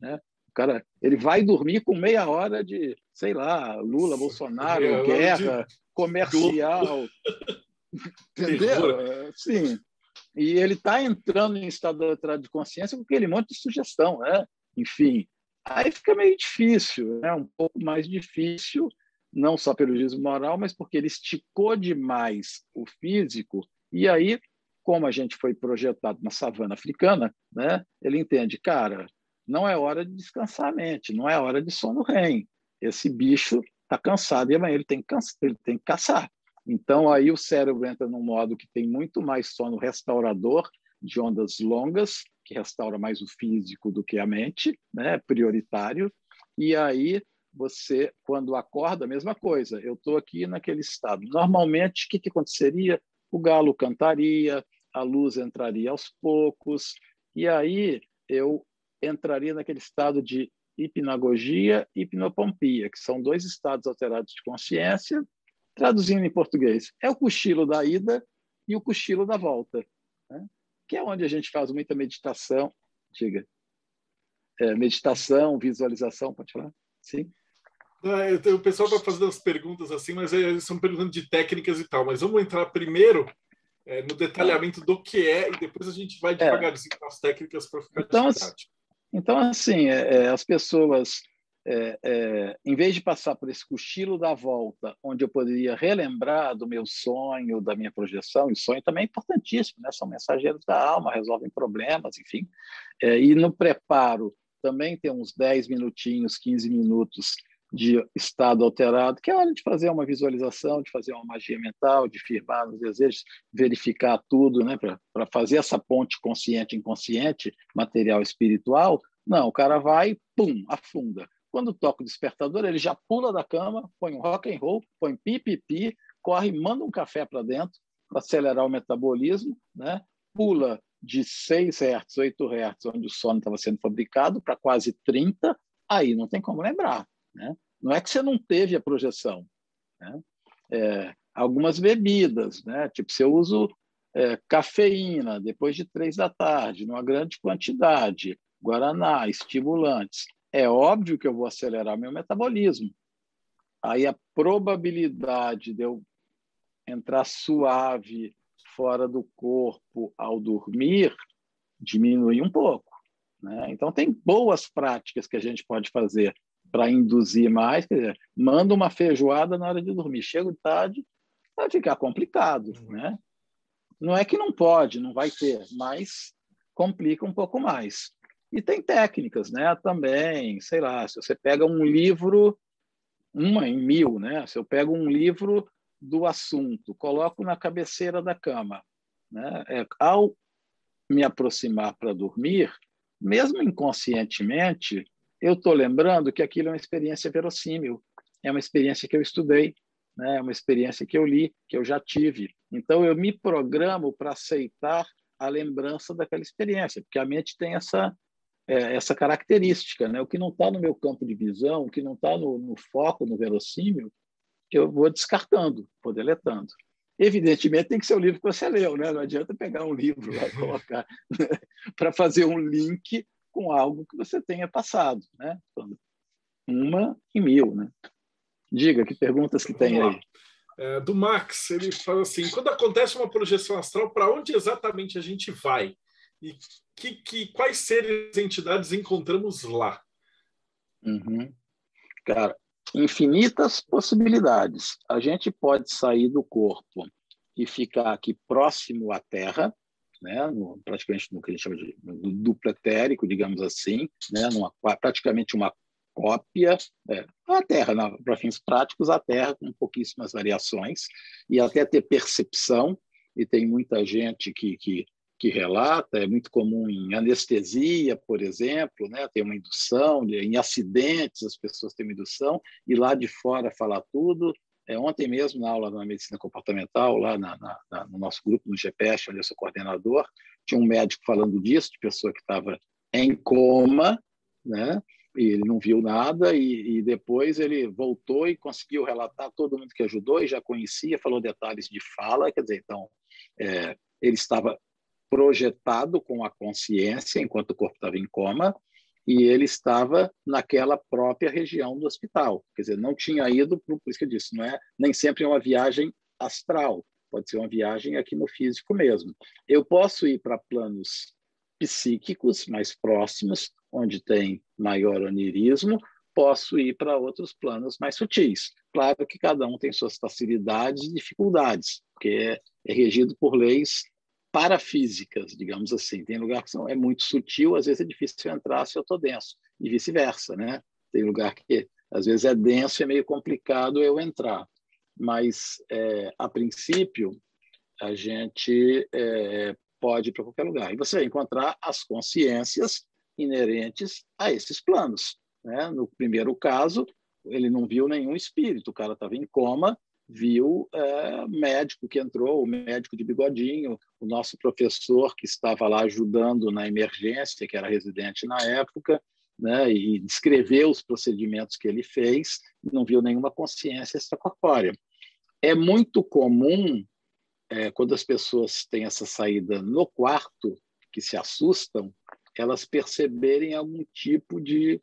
Né? O cara ele vai dormir com meia hora de, sei lá, Lula, Bolsonaro, guerra, comercial. Entendeu? Sim. E ele está entrando em estado de consciência com aquele monte de sugestão. Né? Enfim, aí fica meio difícil, né? um pouco mais difícil, não só pelo juízo moral, mas porque ele esticou demais o físico, e aí como a gente foi projetado na savana africana, né, ele entende, cara, não é hora de descansar a mente, não é hora de sono REM. Esse bicho está cansado e amanhã ele tem, que ele tem que caçar. Então, aí o cérebro entra num modo que tem muito mais sono restaurador, de ondas longas, que restaura mais o físico do que a mente, né? prioritário. E aí, você, quando acorda, a mesma coisa. Eu estou aqui naquele estado. Normalmente, o que, que aconteceria? O galo cantaria, a luz entraria aos poucos, e aí eu entraria naquele estado de hipnagogia e hipnopompia, que são dois estados alterados de consciência, traduzindo em português, é o cochilo da ida e o cochilo da volta, né? que é onde a gente faz muita meditação, diga, é, meditação, visualização, pode falar? Sim. É, o pessoal vai fazendo as perguntas assim, mas é, são perguntando de técnicas e tal. Mas vamos entrar primeiro é, no detalhamento do que é e depois a gente vai é. devagarzinho é. as técnicas para ficar então, então, assim, é, é, as pessoas, é, em vez de passar por esse cochilo da volta, onde eu poderia relembrar do meu sonho, da minha projeção, e sonho também é importantíssimo, né? são mensageiros da alma, resolvem problemas, enfim, e no preparo também tem uns 10 minutinhos, 15 minutos de estado alterado, que é hora de fazer uma visualização, de fazer uma magia mental, de firmar nos desejos, verificar tudo, né, para fazer essa ponte consciente-inconsciente, material espiritual. Não, o cara vai, pum, afunda. Quando toca o despertador, ele já pula da cama, põe um rock and roll, põe pipipi, corre, manda um café para dentro para acelerar o metabolismo, né? Pula de 6 Hz, 8 Hz, onde o sono estava sendo fabricado, para quase 30, aí não tem como lembrar. Né? Não é que você não teve a projeção. Né? É, algumas bebidas, né? tipo, se eu uso é, cafeína depois de três da tarde, numa grande quantidade, guaraná, estimulantes, é óbvio que eu vou acelerar meu metabolismo. Aí a probabilidade de eu entrar suave fora do corpo ao dormir diminui um pouco. Né? Então, tem boas práticas que a gente pode fazer para induzir mais, quer dizer, manda uma feijoada na hora de dormir, chega tarde, vai ficar complicado, uhum. né? Não é que não pode, não vai ter, mas complica um pouco mais. E tem técnicas, né? Também, sei lá, se você pega um livro, uma em mil, né? Se eu pego um livro do assunto, coloco na cabeceira da cama, né? É, ao me aproximar para dormir, mesmo inconscientemente, eu estou lembrando que aquilo é uma experiência verossímil, é uma experiência que eu estudei, né? é uma experiência que eu li, que eu já tive. Então, eu me programo para aceitar a lembrança daquela experiência, porque a mente tem essa, é, essa característica. Né? O que não está no meu campo de visão, o que não está no, no foco, no verossímil, eu vou descartando, vou deletando. Evidentemente, tem que ser o livro que você leu, né? não adianta pegar um livro e colocar para fazer um link com algo que você tenha passado. Né? uma em mil, né? Diga, que perguntas que tem aí? É, do Max, ele fala assim: quando acontece uma projeção astral, para onde exatamente a gente vai? E que, que, quais seres entidades encontramos lá? Uhum. Cara, infinitas possibilidades. A gente pode sair do corpo e ficar aqui próximo à Terra, né, no, praticamente no que a gente chama de duplo etérico, digamos assim, né, numa, praticamente uma cópia, é, a Terra, para fins práticos, a Terra com pouquíssimas variações, e até ter percepção, e tem muita gente que, que, que relata, é muito comum em anestesia, por exemplo, né, tem uma indução, em acidentes as pessoas têm uma indução, e lá de fora falar tudo, é, ontem mesmo, na aula na medicina comportamental, lá na, na, no nosso grupo, no GPS, onde eu sou coordenador, tinha um médico falando disso, de pessoa que estava em coma, né? e ele não viu nada, e, e, depois ele voltou e conseguiu relatar todo mundo que ajudou e já conhecia, falou detalhes de fala, quer dizer, então, é, ele estava projetado com a consciência enquanto o corpo estava em coma, e ele estava naquela própria região do hospital. Quer dizer, não tinha ido, por isso que eu disse, não é nem sempre é uma viagem astral, pode ser uma viagem aqui no físico mesmo. Eu posso ir para planos psíquicos mais próximos, onde tem maior onirismo, posso ir para outros planos mais sutis. Claro que cada um tem suas facilidades e dificuldades, porque é, é regido por leis parafísicas, digamos assim. Tem lugar que são, é muito sutil, às vezes é difícil entrar se eu estou denso, e vice-versa, né? Tem lugar que às vezes é denso e é meio complicado eu entrar. Mas, é, a princípio, a gente é, pode ir para qualquer lugar. E você vai encontrar as consciências inerentes a esses planos. Né? No primeiro caso, ele não viu nenhum espírito, o cara estava em coma, viu é, médico que entrou, o médico de bigodinho, o nosso professor que estava lá ajudando na emergência, que era residente na época, né, e descreveu os procedimentos que ele fez, não viu nenhuma consciência extracorpórea. É muito comum, é, quando as pessoas têm essa saída no quarto, que se assustam, elas perceberem algum tipo de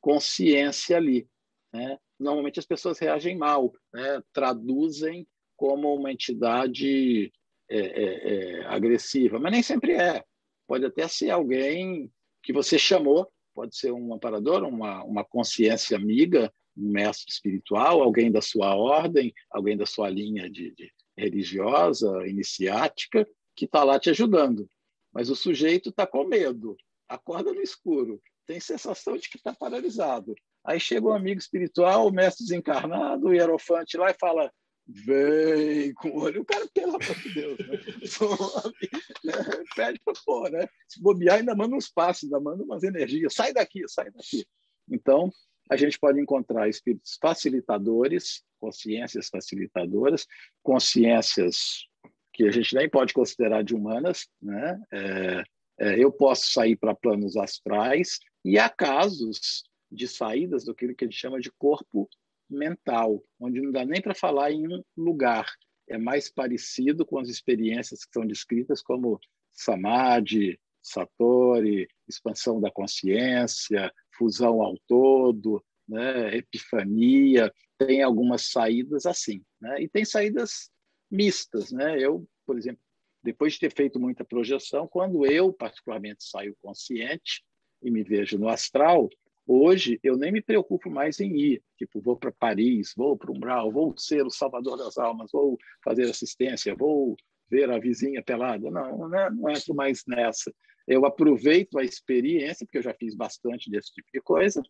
consciência ali. Né? Normalmente as pessoas reagem mal, né? traduzem como uma entidade é, é, é, agressiva, mas nem sempre é. Pode até ser alguém que você chamou, pode ser um amparador, uma, uma consciência amiga, um mestre espiritual, alguém da sua ordem, alguém da sua linha de, de religiosa, iniciática, que está lá te ajudando. Mas o sujeito está com medo, acorda no escuro, tem sensação de que está paralisado. Aí chega um amigo espiritual, o mestre desencarnado, o hierofante lá e fala: vem com o olho. O cara, pelo amor de Deus, né? né? pede para pôr, né? Se bobear, ainda manda uns passos, ainda manda umas energias. Sai daqui, sai daqui. Então, a gente pode encontrar espíritos facilitadores, consciências facilitadoras, consciências que a gente nem pode considerar de humanas, né? É, é, eu posso sair para planos astrais e há casos de saídas do que gente chama de corpo mental, onde não dá nem para falar em um lugar. É mais parecido com as experiências que são descritas como samadhi, satori, expansão da consciência, fusão ao todo, né, epifania. Tem algumas saídas assim, né? E tem saídas mistas, né? Eu, por exemplo, depois de ter feito muita projeção, quando eu particularmente saio consciente e me vejo no astral, Hoje, eu nem me preocupo mais em ir. Tipo, vou para Paris, vou para Umbral, vou ser o salvador das almas, vou fazer assistência, vou ver a vizinha pelada. Não, não, não entro mais nessa. Eu aproveito a experiência, porque eu já fiz bastante desse tipo de coisa,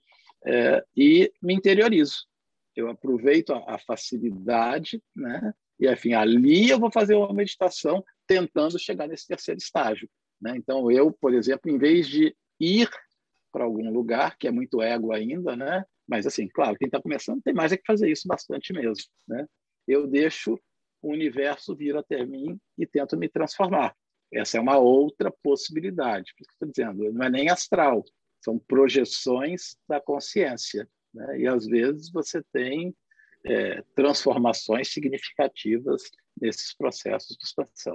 é, e me interiorizo. Eu aproveito a, a facilidade, né? E, enfim, ali eu vou fazer uma meditação tentando chegar nesse terceiro estágio. Né? Então, eu, por exemplo, em vez de ir para algum lugar, que é muito ego ainda, né? Mas, assim, claro, quem está começando tem mais é que fazer isso bastante mesmo, né? Eu deixo o universo vir até mim e tento me transformar. Essa é uma outra possibilidade. Por isso que estou dizendo, não é nem astral, são projeções da consciência. Né? E, às vezes, você tem é, transformações significativas nesses processos de expansão.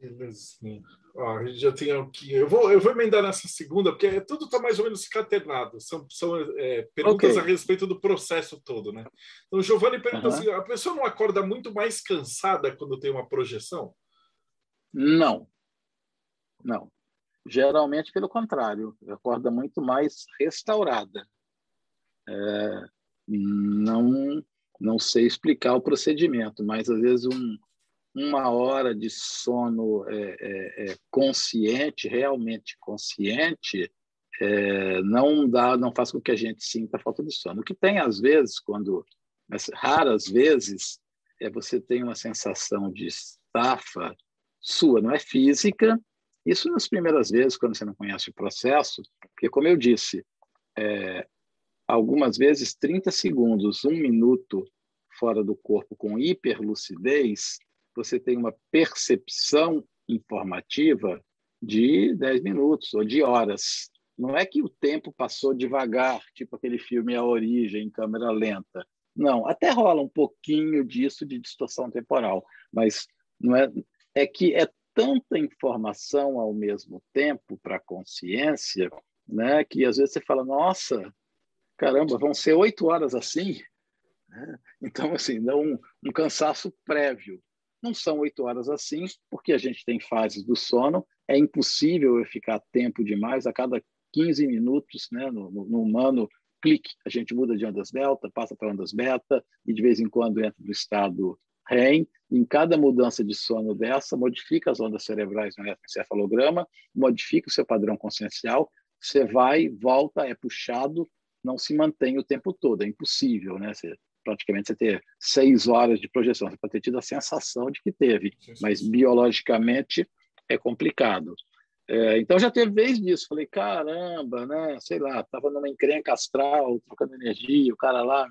Belezinha. Ó, já tem aqui. Eu vou, eu vou emendar nessa segunda, porque tudo está mais ou menos caternado. São, são é, perguntas okay. a respeito do processo todo, né? Então, o Giovanni pergunta uhum. assim: a pessoa não acorda muito mais cansada quando tem uma projeção? Não. Não. Geralmente, pelo contrário, acorda muito mais restaurada. É, não, não sei explicar o procedimento, mas às vezes um, uma hora de sono é, é, é, consciente, realmente consciente, é, não dá, não faz com que a gente sinta falta de sono. O que tem às vezes, quando, raras vezes, é você tem uma sensação de estafa sua, não é física. Isso nas primeiras vezes, quando você não conhece o processo, porque como eu disse, é, algumas vezes 30 segundos, um minuto fora do corpo com hiperlucidez você tem uma percepção informativa de 10 minutos ou de horas. Não é que o tempo passou devagar, tipo aquele filme A Origem, em câmera lenta. Não, até rola um pouquinho disso de distorção temporal, mas não é, é que é tanta informação ao mesmo tempo para a consciência, né, que às vezes você fala, nossa, caramba, vão ser oito horas assim? Então, assim, dá um, um cansaço prévio. Não são oito horas assim, porque a gente tem fases do sono. É impossível eu ficar tempo demais. A cada 15 minutos, né, no, no humano, clique, a gente muda de ondas delta, passa para ondas beta, e de vez em quando entra no estado REM. Em cada mudança de sono dessa, modifica as ondas cerebrais no encefalograma, modifica o seu padrão consciencial, você vai, volta, é puxado, não se mantém o tempo todo, é impossível, né? Você praticamente você ter seis horas de projeção. Você pode ter tido a sensação de que teve, mas biologicamente é complicado. É, então já teve vez disso. Falei, caramba, né? Sei lá, estava numa encrenca astral, trocando energia, o cara lá,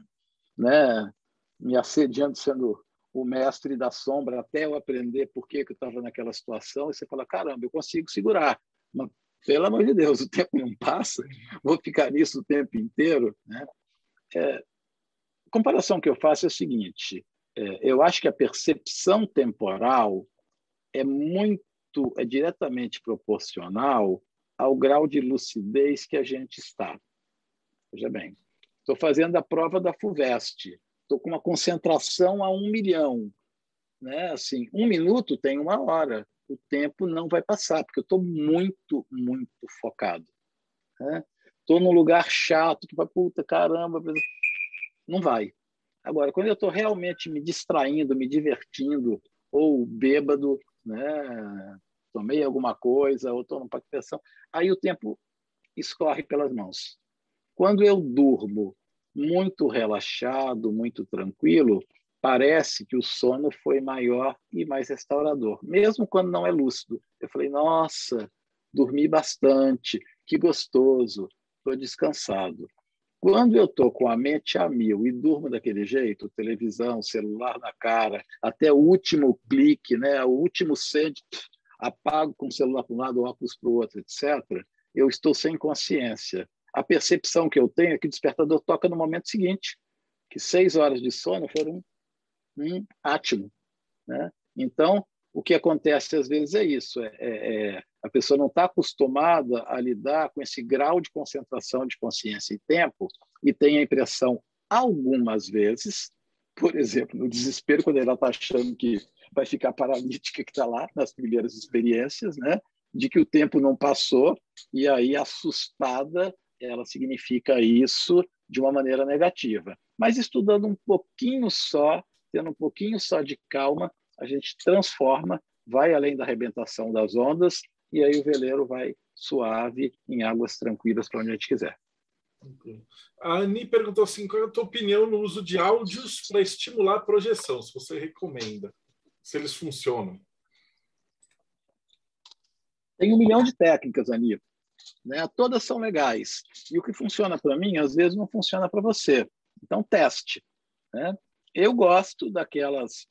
né? Me assediando, sendo o mestre da sombra, até eu aprender por que, que eu estava naquela situação. E você fala, caramba, eu consigo segurar. Mas, pelo amor de Deus, o tempo não passa, vou ficar nisso o tempo inteiro, né? É, a comparação que eu faço é a seguinte: é, eu acho que a percepção temporal é muito, é diretamente proporcional ao grau de lucidez que a gente está. Veja bem, estou fazendo a prova da FUVEST, estou com uma concentração a um milhão. Né? Assim, um minuto tem uma hora, o tempo não vai passar, porque eu estou muito, muito focado. Estou né? num lugar chato, que vai, puta, caramba, não vai. Agora, quando eu estou realmente me distraindo, me divertindo, ou bêbado, né, tomei alguma coisa, ou estou numa palpitação, aí o tempo escorre pelas mãos. Quando eu durmo muito relaxado, muito tranquilo, parece que o sono foi maior e mais restaurador, mesmo quando não é lúcido. Eu falei, nossa, dormi bastante, que gostoso, estou descansado. Quando eu estou com a mente a mil e durmo daquele jeito, televisão, celular na cara, até o último clique, né, o último send, apago com o celular para um lado, óculos para o outro, etc., eu estou sem consciência. A percepção que eu tenho é que o despertador toca no momento seguinte, que seis horas de sono foram um átimo. Né? Então, o que acontece às vezes é isso: é, é, é a pessoa não está acostumada a lidar com esse grau de concentração de consciência e tempo e tem a impressão, algumas vezes, por exemplo, no desespero, quando ela está achando que vai ficar paralítica, que está lá nas primeiras experiências, né? de que o tempo não passou, e aí, assustada, ela significa isso de uma maneira negativa. Mas estudando um pouquinho só, tendo um pouquinho só de calma, a gente transforma, vai além da arrebentação das ondas, e aí o veleiro vai suave em águas tranquilas para onde a gente quiser. A Ani perguntou assim: qual é a tua opinião no uso de áudios para estimular a projeção? Se você recomenda, se eles funcionam. Tem um milhão de técnicas, Ani. Né? Todas são legais. E o que funciona para mim, às vezes, não funciona para você. Então, teste. Né? Eu gosto daquelas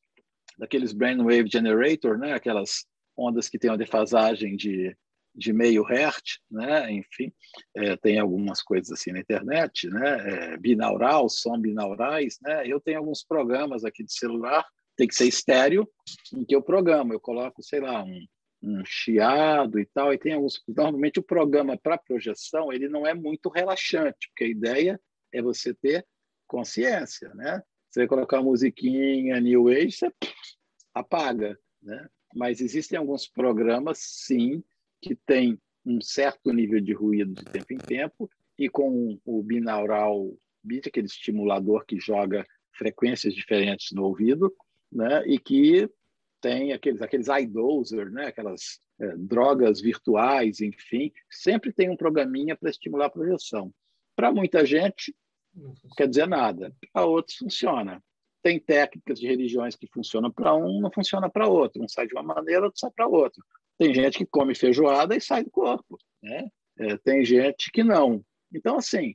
daqueles brainwave generator, né? Aquelas ondas que têm uma defasagem de, de meio hertz, né? Enfim, é, tem algumas coisas assim na internet, né? É, binaural, som binaurais, né? Eu tenho alguns programas aqui de celular, tem que ser estéreo, em que eu programo, eu coloco, sei lá, um, um chiado e tal, e tem alguns. Normalmente o programa para projeção ele não é muito relaxante, porque a ideia é você ter consciência, né? Você vai colocar uma musiquinha New Age, você apaga, né? Mas existem alguns programas, sim, que têm um certo nível de ruído de tempo em tempo e com o binaural beat, aquele estimulador que joga frequências diferentes no ouvido, né? E que tem aqueles aqueles iDozer, né? Aquelas é, drogas virtuais, enfim, sempre tem um programinha para estimular a projeção. Para muita gente, não quer dizer nada. Para outros funciona. Tem técnicas de religiões que funcionam para um, não funciona para outro. Um sai de uma maneira, outro sai para outra. Tem gente que come feijoada e sai do corpo. Né? É, tem gente que não. Então, assim,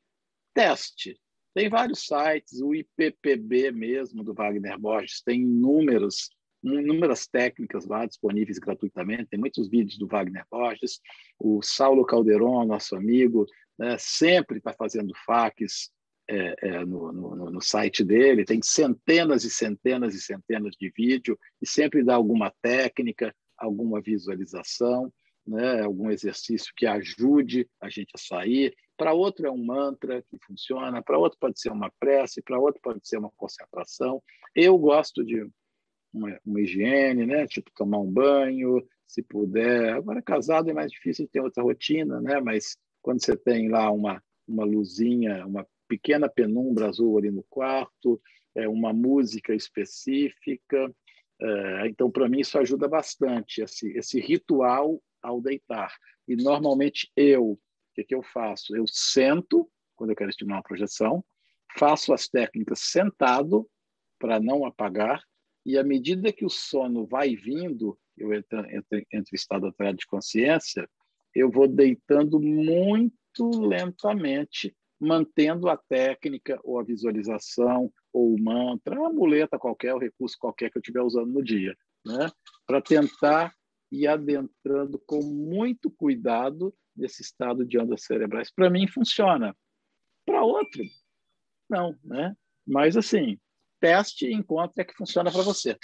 teste. Tem vários sites, o IPPB mesmo, do Wagner Borges, tem inúmeros, inúmeras técnicas lá disponíveis gratuitamente. Tem muitos vídeos do Wagner Borges. O Saulo Calderon, nosso amigo, né, sempre está fazendo facs é, é, no, no, no, site dele, tem centenas e centenas e centenas de vídeos e sempre dá alguma técnica, alguma visualização, né, algum exercício que ajude a gente a sair. Para outro é um mantra que funciona, para outro pode ser uma prece, para outro pode ser uma concentração. Eu gosto de uma, uma, higiene, né, tipo tomar um banho, se puder. Agora casado é mais difícil, ter outra rotina, né, mas quando você tem lá uma uma luzinha, uma pequena penumbra azul ali no quarto, é, uma música específica. É, então, para mim, isso ajuda bastante, esse, esse ritual ao deitar. E, normalmente, eu, o que, que eu faço? Eu sento, quando eu quero estimular uma projeção, faço as técnicas sentado, para não apagar, e à medida que o sono vai vindo, eu entro, entro, entro em estado alterado de consciência, eu vou deitando muito lentamente mantendo a técnica ou a visualização ou o mantra, a muleta qualquer, o recurso qualquer que eu estiver usando no dia, né? para tentar ir adentrando com muito cuidado nesse estado de ondas cerebrais. Para mim funciona, para outro não, né? Mas assim, teste e encontre é que funciona para você.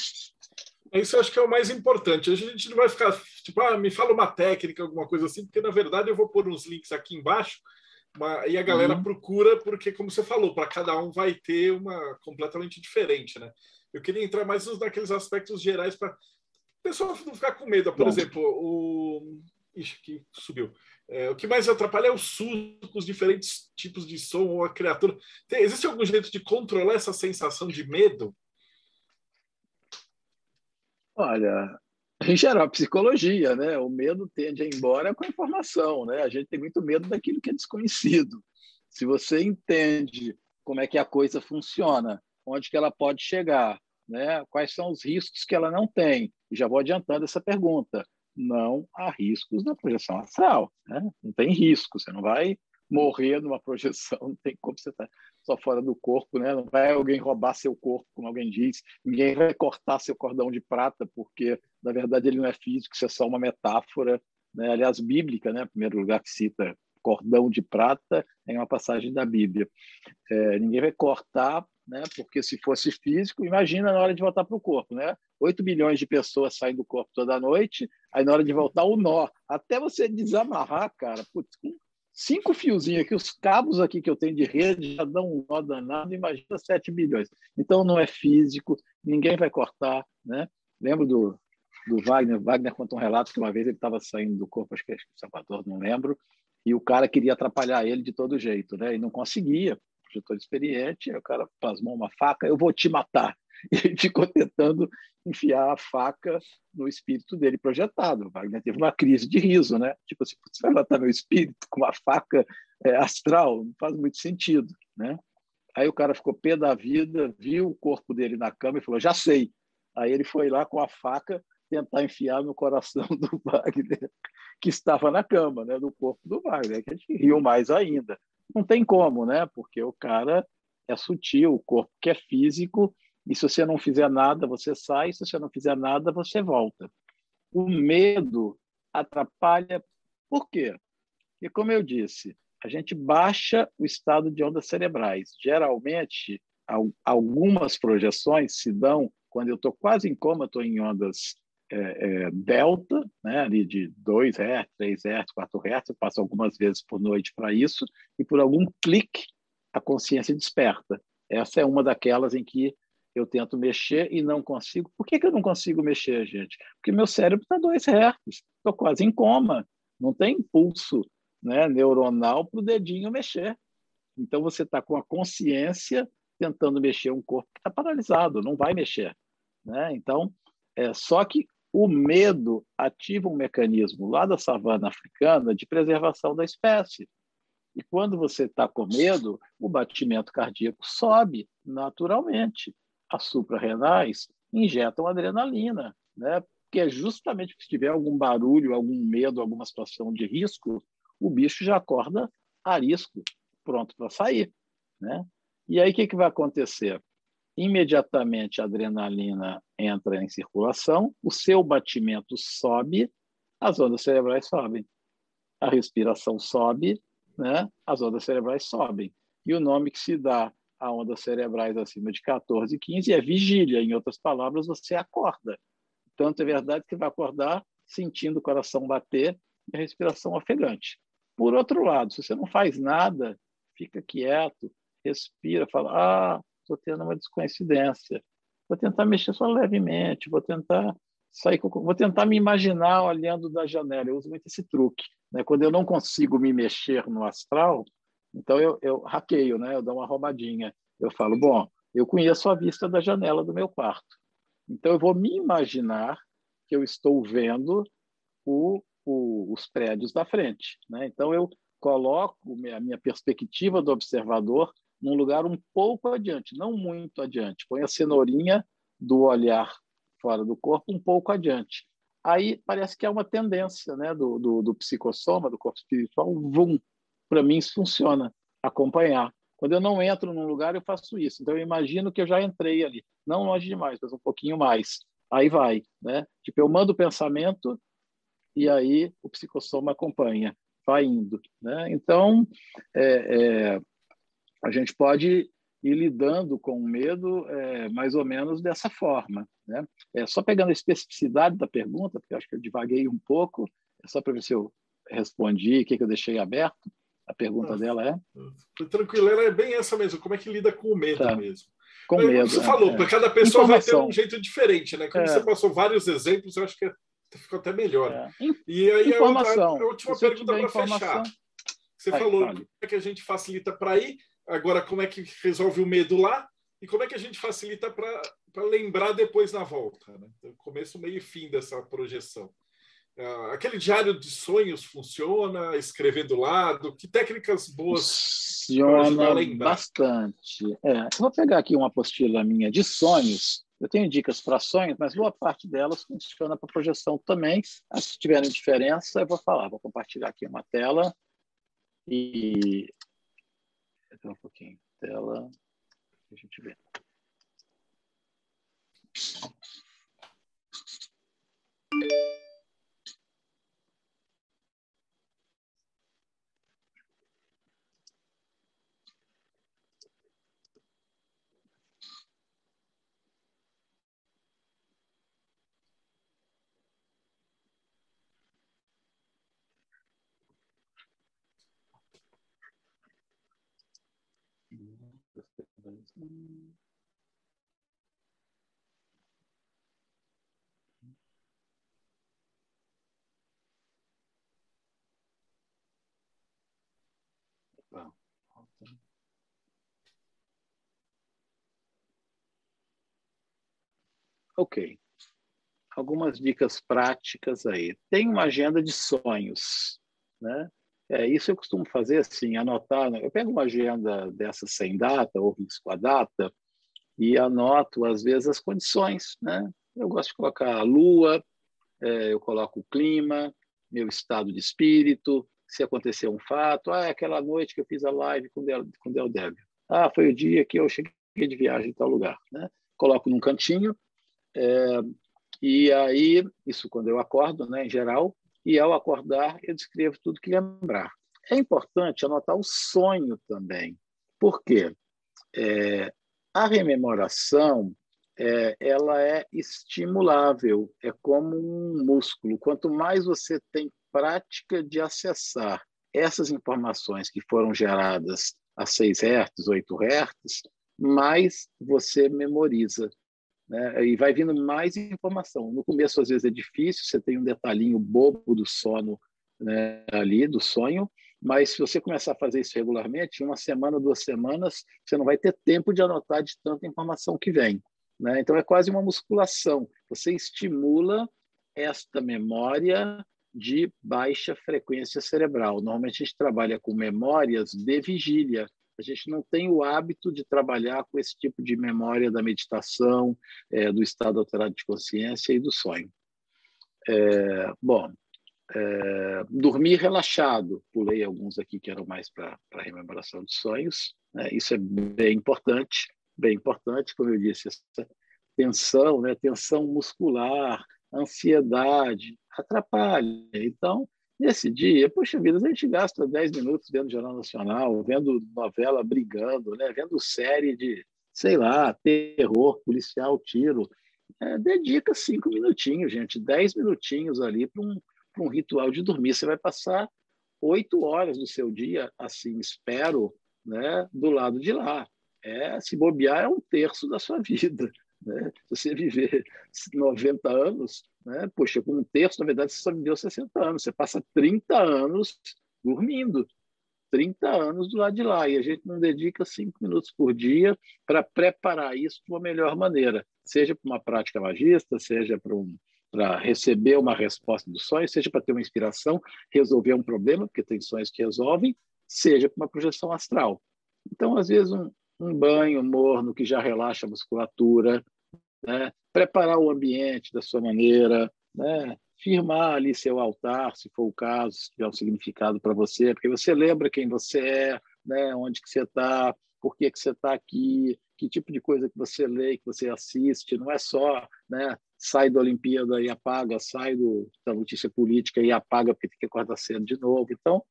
Isso eu acho que é o mais importante. A gente não vai ficar tipo, ah, me fala uma técnica, alguma coisa assim, porque na verdade eu vou pôr uns links aqui embaixo e a galera uhum. procura porque, como você falou, para cada um vai ter uma completamente diferente, né? Eu queria entrar mais nos naqueles aspectos gerais para o pessoal não ficar com medo. Por Bom. exemplo, o. Ixi, aqui subiu. É, o que mais atrapalha é o suco, os diferentes tipos de som ou a criatura. Tem, existe algum jeito de controlar essa sensação de medo? Olha, em geral, psicologia, né? O medo tende a ir embora com a informação, né? A gente tem muito medo daquilo que é desconhecido. Se você entende como é que a coisa funciona, onde que ela pode chegar, né? Quais são os riscos que ela não tem? já vou adiantando essa pergunta. Não há riscos na projeção astral, né? Não tem risco, você não vai morrer numa projeção, não tem como você estar tá só fora do corpo, né? Não vai alguém roubar seu corpo, como alguém diz. Ninguém vai cortar seu cordão de prata, porque na verdade ele não é físico, isso é só uma metáfora, né? Aliás, bíblica, né? Primeiro lugar que cita cordão de prata é uma passagem da Bíblia. É, ninguém vai cortar, né? Porque se fosse físico, imagina na hora de voltar para o corpo, né? 8 milhões de pessoas saem do corpo toda noite, aí na hora de voltar o nó, até você desamarrar, cara, putz, cinco fiozinhos aqui, os cabos aqui que eu tenho de rede já dão um nó danado, imagina 7 bilhões. Então não é físico, ninguém vai cortar, né? Lembro do, do Wagner, Wagner conta um relato que uma vez ele estava saindo do corpo, acho que é Salvador, não lembro, e o cara queria atrapalhar ele de todo jeito, né? E não conseguia, projetor experiente, o cara plasmou uma faca, eu vou te matar. E ele ficou tentando enfiar a faca no espírito dele projetado. O Wagner teve uma crise de riso, né? Tipo assim, você vai matar meu espírito com uma faca é, astral? Não faz muito sentido, né? Aí o cara ficou pé da vida, viu o corpo dele na cama e falou, já sei. Aí ele foi lá com a faca tentar enfiar no coração do Wagner, que estava na cama, né? Do corpo do Wagner, que a gente riu mais ainda. Não tem como, né? Porque o cara é sutil, o corpo que é físico e se você não fizer nada, você sai, se você não fizer nada, você volta. O medo atrapalha. Por quê? Porque, como eu disse, a gente baixa o estado de ondas cerebrais. Geralmente, algumas projeções se dão quando eu estou quase em coma, estou em ondas é, é, delta, né, ali de 2 Hz, 3 Hz, 4 Hz, eu passo algumas vezes por noite para isso, e por algum clique a consciência desperta. Essa é uma daquelas em que eu tento mexer e não consigo. Por que, que eu não consigo mexer, gente? Porque meu cérebro está 2 Hz, estou quase em coma, não tem impulso né, neuronal para o dedinho mexer. Então você está com a consciência tentando mexer um corpo que está paralisado, não vai mexer. Né? Então, é, só que o medo ativa um mecanismo lá da savana africana de preservação da espécie. E quando você está com medo, o batimento cardíaco sobe naturalmente. As suprarrenais injetam adrenalina, né? que é justamente se tiver algum barulho, algum medo, alguma situação de risco, o bicho já acorda arisco, pronto para sair. Né? E aí o que, que vai acontecer? Imediatamente a adrenalina entra em circulação, o seu batimento sobe, as ondas cerebrais sobem. A respiração sobe, né? as ondas cerebrais sobem. E o nome que se dá a ondas cerebrais acima de 14 15 é vigília. Em outras palavras, você acorda. Tanto é verdade que vai acordar sentindo o coração bater e a respiração ofegante. Por outro lado, se você não faz nada, fica quieto, respira, fala: ah, estou tendo uma descoincidência. Vou tentar mexer só levemente, vou tentar sair, vou tentar me imaginar olhando da janela. Eu uso muito esse truque. Né? Quando eu não consigo me mexer no astral, então eu, eu hackeio, né? eu dou uma roubadinha. Eu falo, bom, eu conheço a vista da janela do meu quarto. Então eu vou me imaginar que eu estou vendo o, o, os prédios da frente. Né? Então eu coloco a minha perspectiva do observador num lugar um pouco adiante, não muito adiante. Põe a cenourinha do olhar fora do corpo um pouco adiante. Aí parece que é uma tendência né, do, do, do psicossoma, do corpo espiritual, vum. Para mim isso funciona, acompanhar. Quando eu não entro num lugar, eu faço isso. Então eu imagino que eu já entrei ali, não longe demais, mas um pouquinho mais. Aí vai, né? Tipo, eu mando o pensamento e aí o psicossoma acompanha, vai indo, né? Então, é, é, a gente pode ir lidando com o medo é, mais ou menos dessa forma. Né? É, só pegando a especificidade da pergunta, porque acho que eu divaguei um pouco, é só para ver se eu respondi, o que, que eu deixei aberto. A pergunta ah, dela é? Tranquilo, ela é bem essa mesmo. Como é que lida com o medo tá. mesmo? Com Mas, medo. Você falou, é. cada pessoa Informação. vai ter um jeito diferente, né? Como é. você passou vários exemplos, eu acho que ficou até melhor. É. E aí Informação. a, outra, a última pergunta para fechar. Você falou como é que a gente facilita para ir Agora, como é que resolve o medo lá? E como é que a gente facilita para lembrar depois na volta? Né? Então, começo, meio e fim dessa projeção. Uh, aquele diário de sonhos funciona? Escrever do lado? Que técnicas boas Funciona bastante. É, vou pegar aqui uma apostila minha de sonhos. Eu tenho dicas para sonhos, mas boa parte delas funciona para projeção também. Se tiverem diferença, eu vou falar. Vou compartilhar aqui uma tela e Espera um pouquinho. Tela. A gente vê. Ok. Algumas dicas práticas aí. Tem uma agenda de sonhos, né? É, isso eu costumo fazer assim, anotar. Né? Eu pego uma agenda dessa sem data, ou risco a data, e anoto, às vezes, as condições. Né? Eu gosto de colocar a lua, é, eu coloco o clima, meu estado de espírito, se aconteceu um fato. Ah, é aquela noite que eu fiz a live com Del, com Del Débio. Ah, foi o dia que eu cheguei de viagem em tal lugar. Né? Coloco num cantinho, é, e aí, isso quando eu acordo, né, em geral, e ao acordar eu descrevo tudo que lembrar. É importante anotar o sonho também. Por quê? É, a rememoração é, ela é estimulável, é como um músculo. Quanto mais você tem prática de acessar essas informações que foram geradas a 6 Hz, 8 Hz, mais você memoriza. Né? E vai vindo mais informação. No começo, às vezes, é difícil, você tem um detalhinho bobo do sono né, ali, do sonho, mas se você começar a fazer isso regularmente, uma semana, duas semanas, você não vai ter tempo de anotar de tanta informação que vem. Né? Então, é quase uma musculação. Você estimula esta memória de baixa frequência cerebral. Normalmente, a gente trabalha com memórias de vigília. A gente não tem o hábito de trabalhar com esse tipo de memória da meditação, é, do estado alterado de consciência e do sonho. É, bom, é, dormir relaxado, pulei alguns aqui que eram mais para rememoração de sonhos. Né? Isso é bem importante, bem importante, como eu disse, essa tensão, né? tensão muscular, ansiedade, atrapalha. Então, nesse dia, poxa vida, a gente gasta 10 minutos vendo Jornal Nacional, vendo novela brigando, né? vendo série de, sei lá, terror, policial, tiro. É, dedica cinco minutinhos, gente, dez minutinhos ali para um, um ritual de dormir. Você vai passar oito horas do seu dia, assim, espero, né, do lado de lá. É, se bobear, é um terço da sua vida. Né? Se você viver 90 anos, né? poxa, com um terço, na verdade, você só viveu 60 anos. Você passa 30 anos dormindo. 30 anos do lado de lá. E a gente não dedica cinco minutos por dia para preparar isso de uma melhor maneira, seja para uma prática magista, seja para um, para receber uma resposta do sonho, seja para ter uma inspiração, resolver um problema, porque tem sonhos que resolvem, seja para uma projeção astral. Então, às vezes, um, um banho morno que já relaxa a musculatura, né? preparar o ambiente da sua maneira, né? firmar ali seu altar, se for o caso, se tiver um significado para você, porque você lembra quem você é, né? onde que você está, por que, que você está aqui, que tipo de coisa que você lê, que você assiste, não é só né, sai da Olimpíada e apaga, sai do, da notícia política e apaga porque tem que acordar cedo de novo. Então,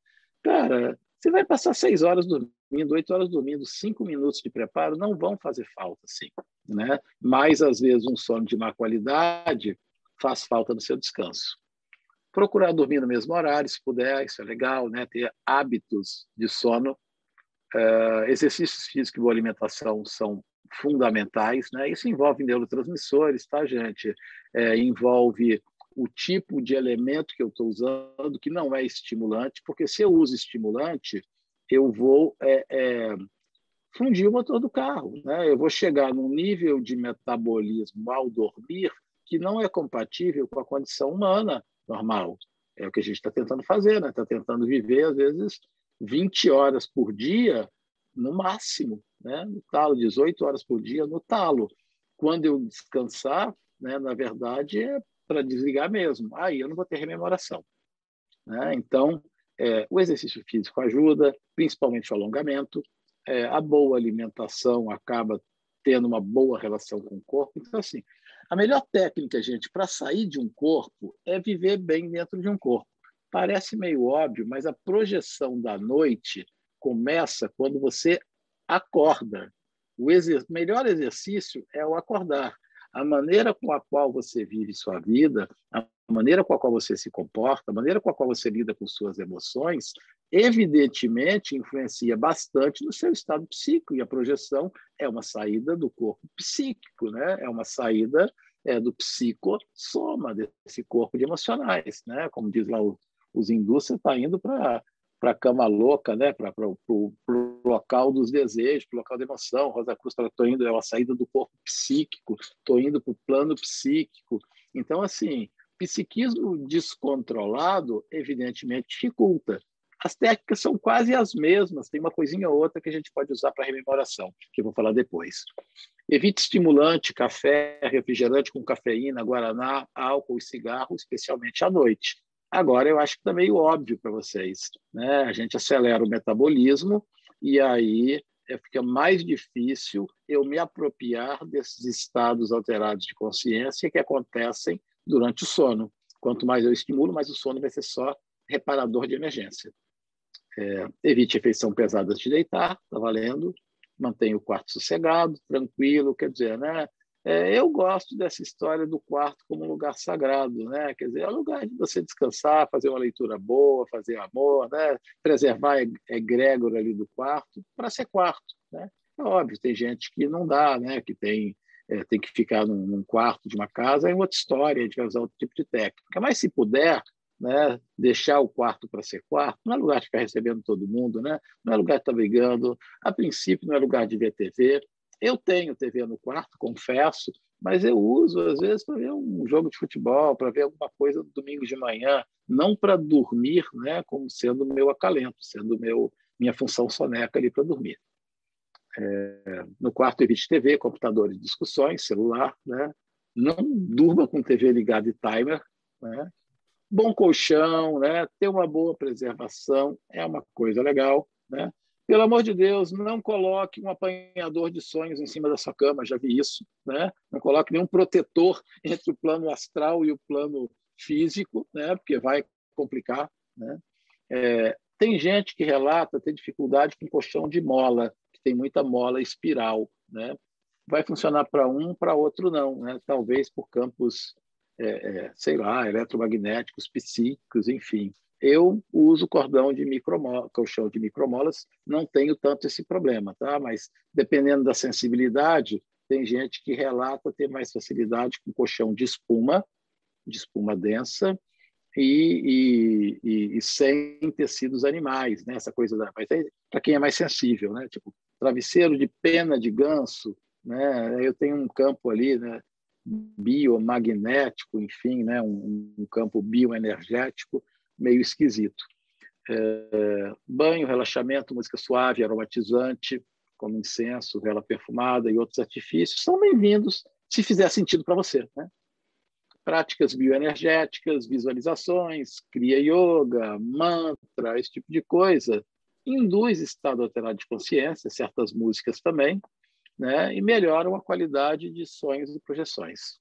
cara, você vai passar seis horas dormindo, oito horas dormindo, cinco minutos de preparo não vão fazer falta, sim. Né? Mas, às vezes, um sono de má qualidade faz falta no seu descanso. Procurar dormir no mesmo horário, se puder, isso é legal, né? ter hábitos de sono. Uh, exercícios físicos e boa alimentação são fundamentais. Né? Isso envolve neurotransmissores, tá, gente? É, envolve o tipo de elemento que eu estou usando, que não é estimulante, porque se eu uso estimulante, eu vou é, é, fundir o motor do carro. Né? Eu vou chegar num nível de metabolismo ao dormir que não é compatível com a condição humana normal. É o que a gente está tentando fazer, está né? Tá tentando viver, às vezes, 20 horas por dia, no máximo, né? no talo, 18 horas por dia no talo. Quando eu descansar, né, na verdade, é para desligar mesmo. Aí eu não vou ter rememoração. Né? Então, é, o exercício físico ajuda, principalmente o alongamento. É, a boa alimentação acaba tendo uma boa relação com o corpo. Então, assim, a melhor técnica, gente, para sair de um corpo é viver bem dentro de um corpo. Parece meio óbvio, mas a projeção da noite começa quando você acorda. O exer melhor exercício é o acordar a maneira com a qual você vive sua vida, a maneira com a qual você se comporta, a maneira com a qual você lida com suas emoções, evidentemente influencia bastante no seu estado psíquico e a projeção é uma saída do corpo psíquico, né? É uma saída é, do psicossoma desse corpo de emocionais, né? Como diz lá o, os hindus, você está indo para para a cama louca, né? para o local dos desejos, para o local da emoção. Rosa Cruz está estou indo, é uma saída do corpo psíquico, estou indo para o plano psíquico. Então, assim, psiquismo descontrolado, evidentemente, dificulta. As técnicas são quase as mesmas, tem uma coisinha ou outra que a gente pode usar para rememoração, que eu vou falar depois. Evite estimulante, café, refrigerante com cafeína, guaraná, álcool e cigarro, especialmente à noite. Agora, eu acho que está meio óbvio para vocês. Né? A gente acelera o metabolismo e aí é, fica mais difícil eu me apropriar desses estados alterados de consciência que acontecem durante o sono. Quanto mais eu estimulo, mais o sono vai ser só reparador de emergência. É, evite refeição pesada de deitar, está valendo. Mantenha o quarto sossegado, tranquilo, quer dizer, né? É, eu gosto dessa história do quarto como um lugar sagrado, né? Quer dizer, é um lugar de você descansar, fazer uma leitura boa, fazer amor, né? Preservar a egrégor ali do quarto para ser quarto, né? É óbvio, tem gente que não dá, né? Que tem é, tem que ficar num, num, quarto de uma casa, é outra história, vai usar outro tipo de técnica. Mas se puder, né, deixar o quarto para ser quarto, não é lugar de ficar recebendo todo mundo, né? não é lugar de estar brigando, a princípio não é lugar de ver TV. Eu tenho TV no quarto, confesso, mas eu uso às vezes para ver um jogo de futebol, para ver alguma coisa no domingo de manhã, não para dormir, né, como sendo meu acalento, sendo meu minha função soneca ali para dormir. É, no quarto evite TV, computadores discussões, celular, né? Não durma com TV ligada e timer, né? Bom colchão, né? Ter uma boa preservação é uma coisa legal, né? Pelo amor de Deus, não coloque um apanhador de sonhos em cima da sua cama, já vi isso, né? Não coloque nenhum protetor entre o plano astral e o plano físico, né? Porque vai complicar, né? É, tem gente que relata ter dificuldade com colchão de mola que tem muita mola espiral, né? Vai funcionar para um, para outro não, né? Talvez por campos, é, é, sei lá, eletromagnéticos, psíquicos, enfim. Eu uso cordão de micromolas, colchão de micromolas, não tenho tanto esse problema, tá? Mas dependendo da sensibilidade, tem gente que relata ter mais facilidade com colchão de espuma, de espuma densa, e, e, e, sem tecidos animais, né? Essa coisa da, mas para quem é mais sensível, né? Tipo travesseiro de pena de ganso, né? Eu tenho um campo ali, né? Biomagnético, enfim, né? Um, um campo bioenergético meio esquisito. É, banho, relaxamento, música suave, aromatizante, como incenso, vela perfumada e outros artifícios são bem-vindos se fizer sentido para você, né? práticas bioenergéticas, visualizações, cria yoga, mantra, esse tipo de coisa, induz estado alterado de consciência, certas músicas também, né? e melhoram a qualidade de sonhos e projeções.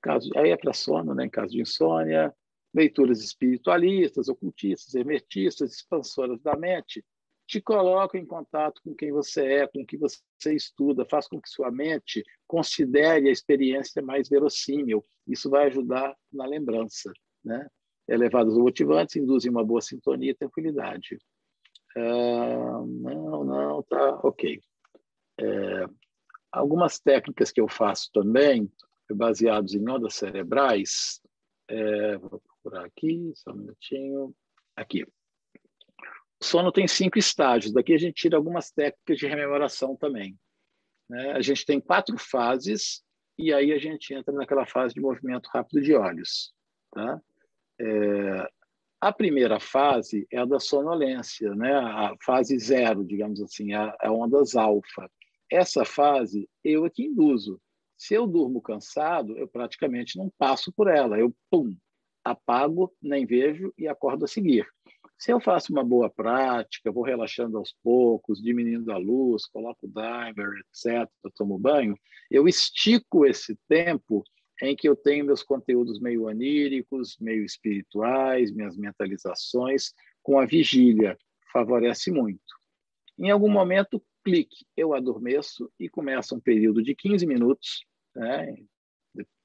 Caso, aí é para sono, né? em caso de insônia, leituras espiritualistas, ocultistas, hermetistas, expansoras da mente, te colocam em contato com quem você é, com o que você estuda, faz com que sua mente considere a experiência mais verossímil. Isso vai ajudar na lembrança. Né? Elevados motivantes induzem uma boa sintonia e tranquilidade. Uh, não, não, tá ok. É, algumas técnicas que eu faço também, baseados em ondas cerebrais, é, vou procurar aqui, só um minutinho. Aqui. O sono tem cinco estágios. Daqui a gente tira algumas técnicas de rememoração também. Né? A gente tem quatro fases e aí a gente entra naquela fase de movimento rápido de olhos. Tá? É, a primeira fase é a da sonolência, né? a fase zero, digamos assim, a, a ondas alfa. Essa fase eu é que induzo. Se eu durmo cansado, eu praticamente não passo por ela. Eu, pum, apago, nem vejo e acordo a seguir. Se eu faço uma boa prática, vou relaxando aos poucos, diminuindo a luz, coloco o dimer, etc., tomo banho, eu estico esse tempo em que eu tenho meus conteúdos meio oníricos, meio espirituais, minhas mentalizações, com a vigília. Favorece muito. Em algum momento, clique, eu adormeço e começa um período de 15 minutos, né?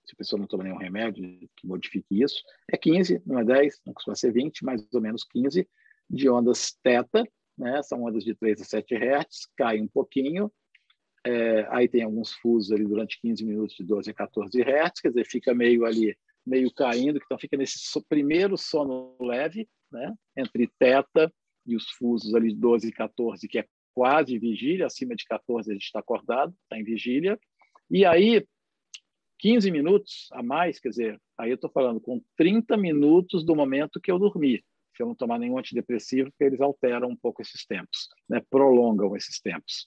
Se a pessoa não toma nenhum remédio que modifique isso, é 15, não é 10, não costuma ser 20, mais ou menos 15 de ondas teta, né? são ondas de 3 a 7 Hz, cai um pouquinho, é, aí tem alguns fusos ali durante 15 minutos de 12 a 14 Hz, quer dizer, fica meio ali, meio caindo, então fica nesse primeiro sono leve, né? entre teta e os fusos ali de 12 e 14, que é quase vigília, acima de 14 a gente está acordado, está em vigília, e aí 15 minutos a mais, quer dizer, aí eu estou falando com 30 minutos do momento que eu dormi. Se eu não tomar nenhum antidepressivo, porque eles alteram um pouco esses tempos, né? prolongam esses tempos,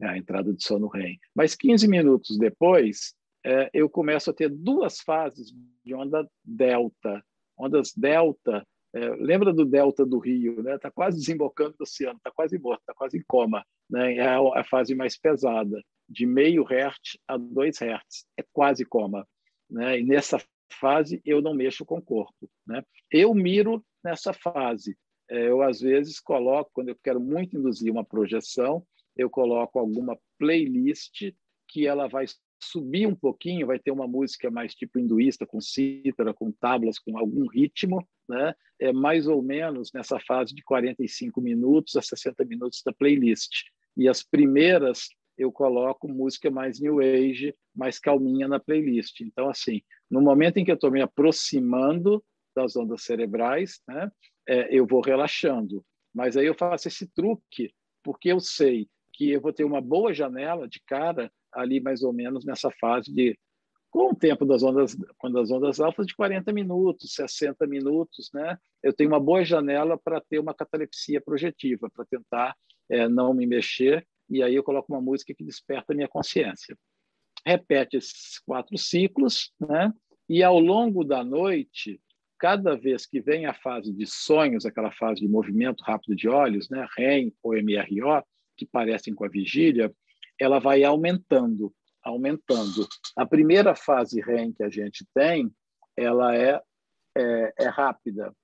é a entrada de sono REM. Mas 15 minutos depois, é, eu começo a ter duas fases de onda delta. Ondas delta, é, lembra do delta do Rio, né? Está quase desembocando do oceano, está quase morto, está quase em coma, né? É a, a fase mais pesada de meio hertz a 2 hertz. É quase coma. Né? E nessa fase eu não mexo com o corpo. Né? Eu miro nessa fase. É, eu, às vezes, coloco, quando eu quero muito induzir uma projeção, eu coloco alguma playlist que ela vai subir um pouquinho, vai ter uma música mais tipo hinduísta, com cítara, com tablas, com algum ritmo, né? é mais ou menos nessa fase de 45 minutos a 60 minutos da playlist. E as primeiras eu coloco música mais new age, mais calminha na playlist. Então, assim, no momento em que eu estou me aproximando das ondas cerebrais, né, é, eu vou relaxando. Mas aí eu faço esse truque, porque eu sei que eu vou ter uma boa janela de cara ali mais ou menos nessa fase de com o tempo das ondas, quando as ondas alfas de 40 minutos, 60 minutos, né? Eu tenho uma boa janela para ter uma catalepsia projetiva, para tentar é, não me mexer, e aí eu coloco uma música que desperta a minha consciência. Repete esses quatro ciclos, né? E ao longo da noite, cada vez que vem a fase de sonhos, aquela fase de movimento rápido de olhos, né? REM ou MRO, que parecem com a vigília, ela vai aumentando, aumentando. A primeira fase REM que a gente tem, ela é, é, é rápida.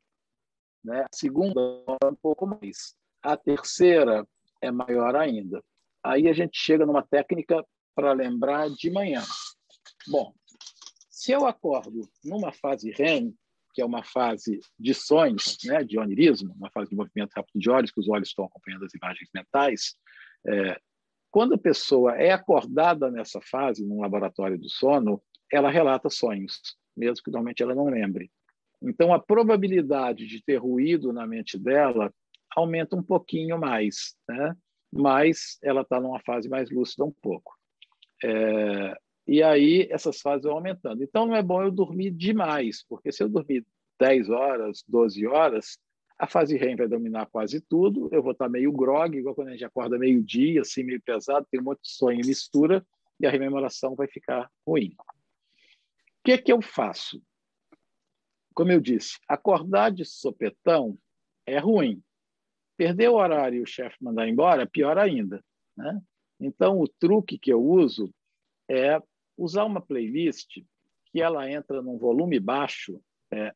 Né? A segunda é um pouco mais. A terceira é maior ainda. Aí a gente chega numa técnica para lembrar de manhã. Bom, se eu acordo numa fase REM, que é uma fase de sonhos, né, de onirismo, uma fase de movimento rápido de olhos, que os olhos estão acompanhando as imagens mentais, é, quando a pessoa é acordada nessa fase, num laboratório do sono, ela relata sonhos, mesmo que normalmente ela não lembre. Então, a probabilidade de ter ruído na mente dela aumenta um pouquinho mais, né? Mas ela está numa fase mais lúcida um pouco. É, e aí essas fases vão aumentando. Então, não é bom eu dormir demais, porque se eu dormir 10 horas, 12 horas, a fase REM vai dominar quase tudo, eu vou estar meio grog, igual quando a gente acorda meio-dia, assim, meio pesado, tem um monte de sonho e mistura, e a rememoração vai ficar ruim. O que, que eu faço? Como eu disse, acordar de sopetão é ruim. Perder o horário e o chefe mandar embora, pior ainda. Né? Então, o truque que eu uso é usar uma playlist que ela entra num volume baixo, é,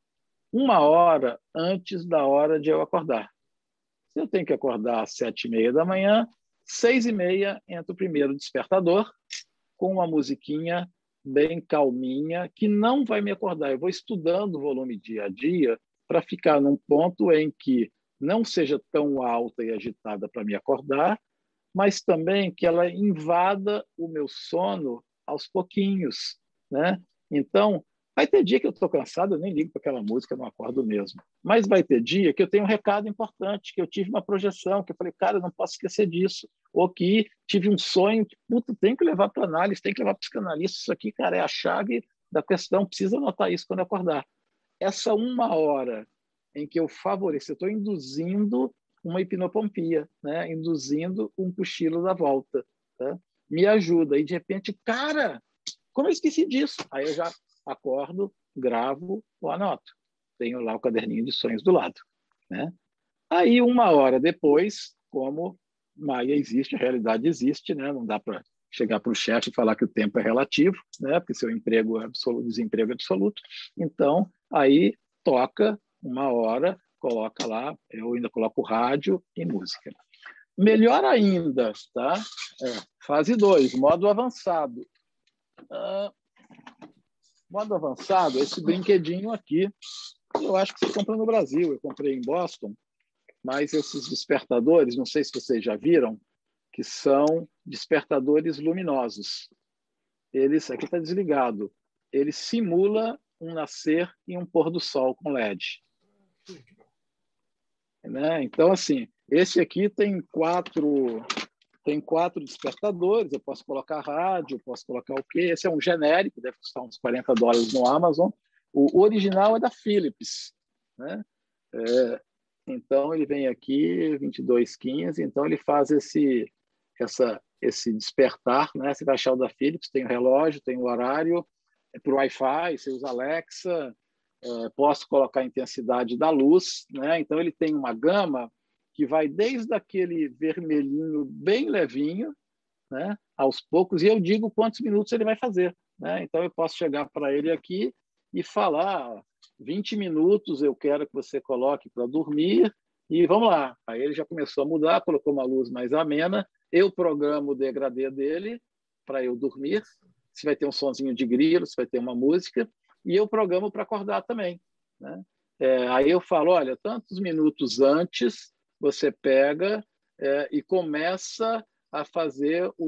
uma hora antes da hora de eu acordar. Se eu tenho que acordar às sete e meia da manhã, seis e meia entra o primeiro despertador com uma musiquinha bem calminha que não vai me acordar. Eu vou estudando o volume dia a dia para ficar num ponto em que não seja tão alta e agitada para me acordar, mas também que ela invada o meu sono aos pouquinhos, né? Então, Vai ter dia que eu estou cansado, eu nem ligo para aquela música, não acordo mesmo. Mas vai ter dia que eu tenho um recado importante, que eu tive uma projeção, que eu falei, cara, eu não posso esquecer disso. Ou que tive um sonho, que, puta, tem que levar para análise, tem que levar para psicanalista. Isso aqui, cara, é a chave da questão, precisa anotar isso quando acordar. Essa uma hora em que eu favoreço, eu estou induzindo uma hipnopompia, né? induzindo um cochilo da volta. Tá? Me ajuda. E, de repente, cara, como eu esqueci disso? Aí eu já acordo, gravo ou anoto. Tenho lá o caderninho de sonhos do lado. Né? Aí, uma hora depois, como Maia existe, a realidade existe, né? não dá para chegar para o chefe e falar que o tempo é relativo, né? porque seu emprego é absoluto, desemprego é absoluto. Então, aí toca uma hora, coloca lá, eu ainda coloco rádio e música. Melhor ainda, tá? É, fase 2, modo avançado. Ah, modo avançado, esse brinquedinho aqui, eu acho que você compra no Brasil, eu comprei em Boston, mas esses despertadores, não sei se vocês já viram, que são despertadores luminosos. Eles, aqui está desligado, ele simula um nascer e um pôr do sol com LED. Né? Então, assim, esse aqui tem quatro tem quatro despertadores, eu posso colocar rádio, posso colocar o quê? Esse é um genérico, deve custar uns 40 dólares no Amazon. O original é da Philips, né? É, então ele vem aqui 2215, então ele faz esse essa esse despertar, né? Você vai achar o da Philips, tem o relógio, tem o horário, é por Wi-Fi, você usa Alexa, é, posso colocar a intensidade da luz, né? Então ele tem uma gama que vai desde aquele vermelhinho bem levinho, né, aos poucos, e eu digo quantos minutos ele vai fazer. Né? Então, eu posso chegar para ele aqui e falar: 20 minutos eu quero que você coloque para dormir, e vamos lá. Aí ele já começou a mudar, colocou uma luz mais amena, eu programo o degradê dele para eu dormir. se vai ter um sonzinho de grilo, se vai ter uma música, e eu programo para acordar também. Né? É, aí eu falo, olha, tantos minutos antes você pega é, e começa a fazer o,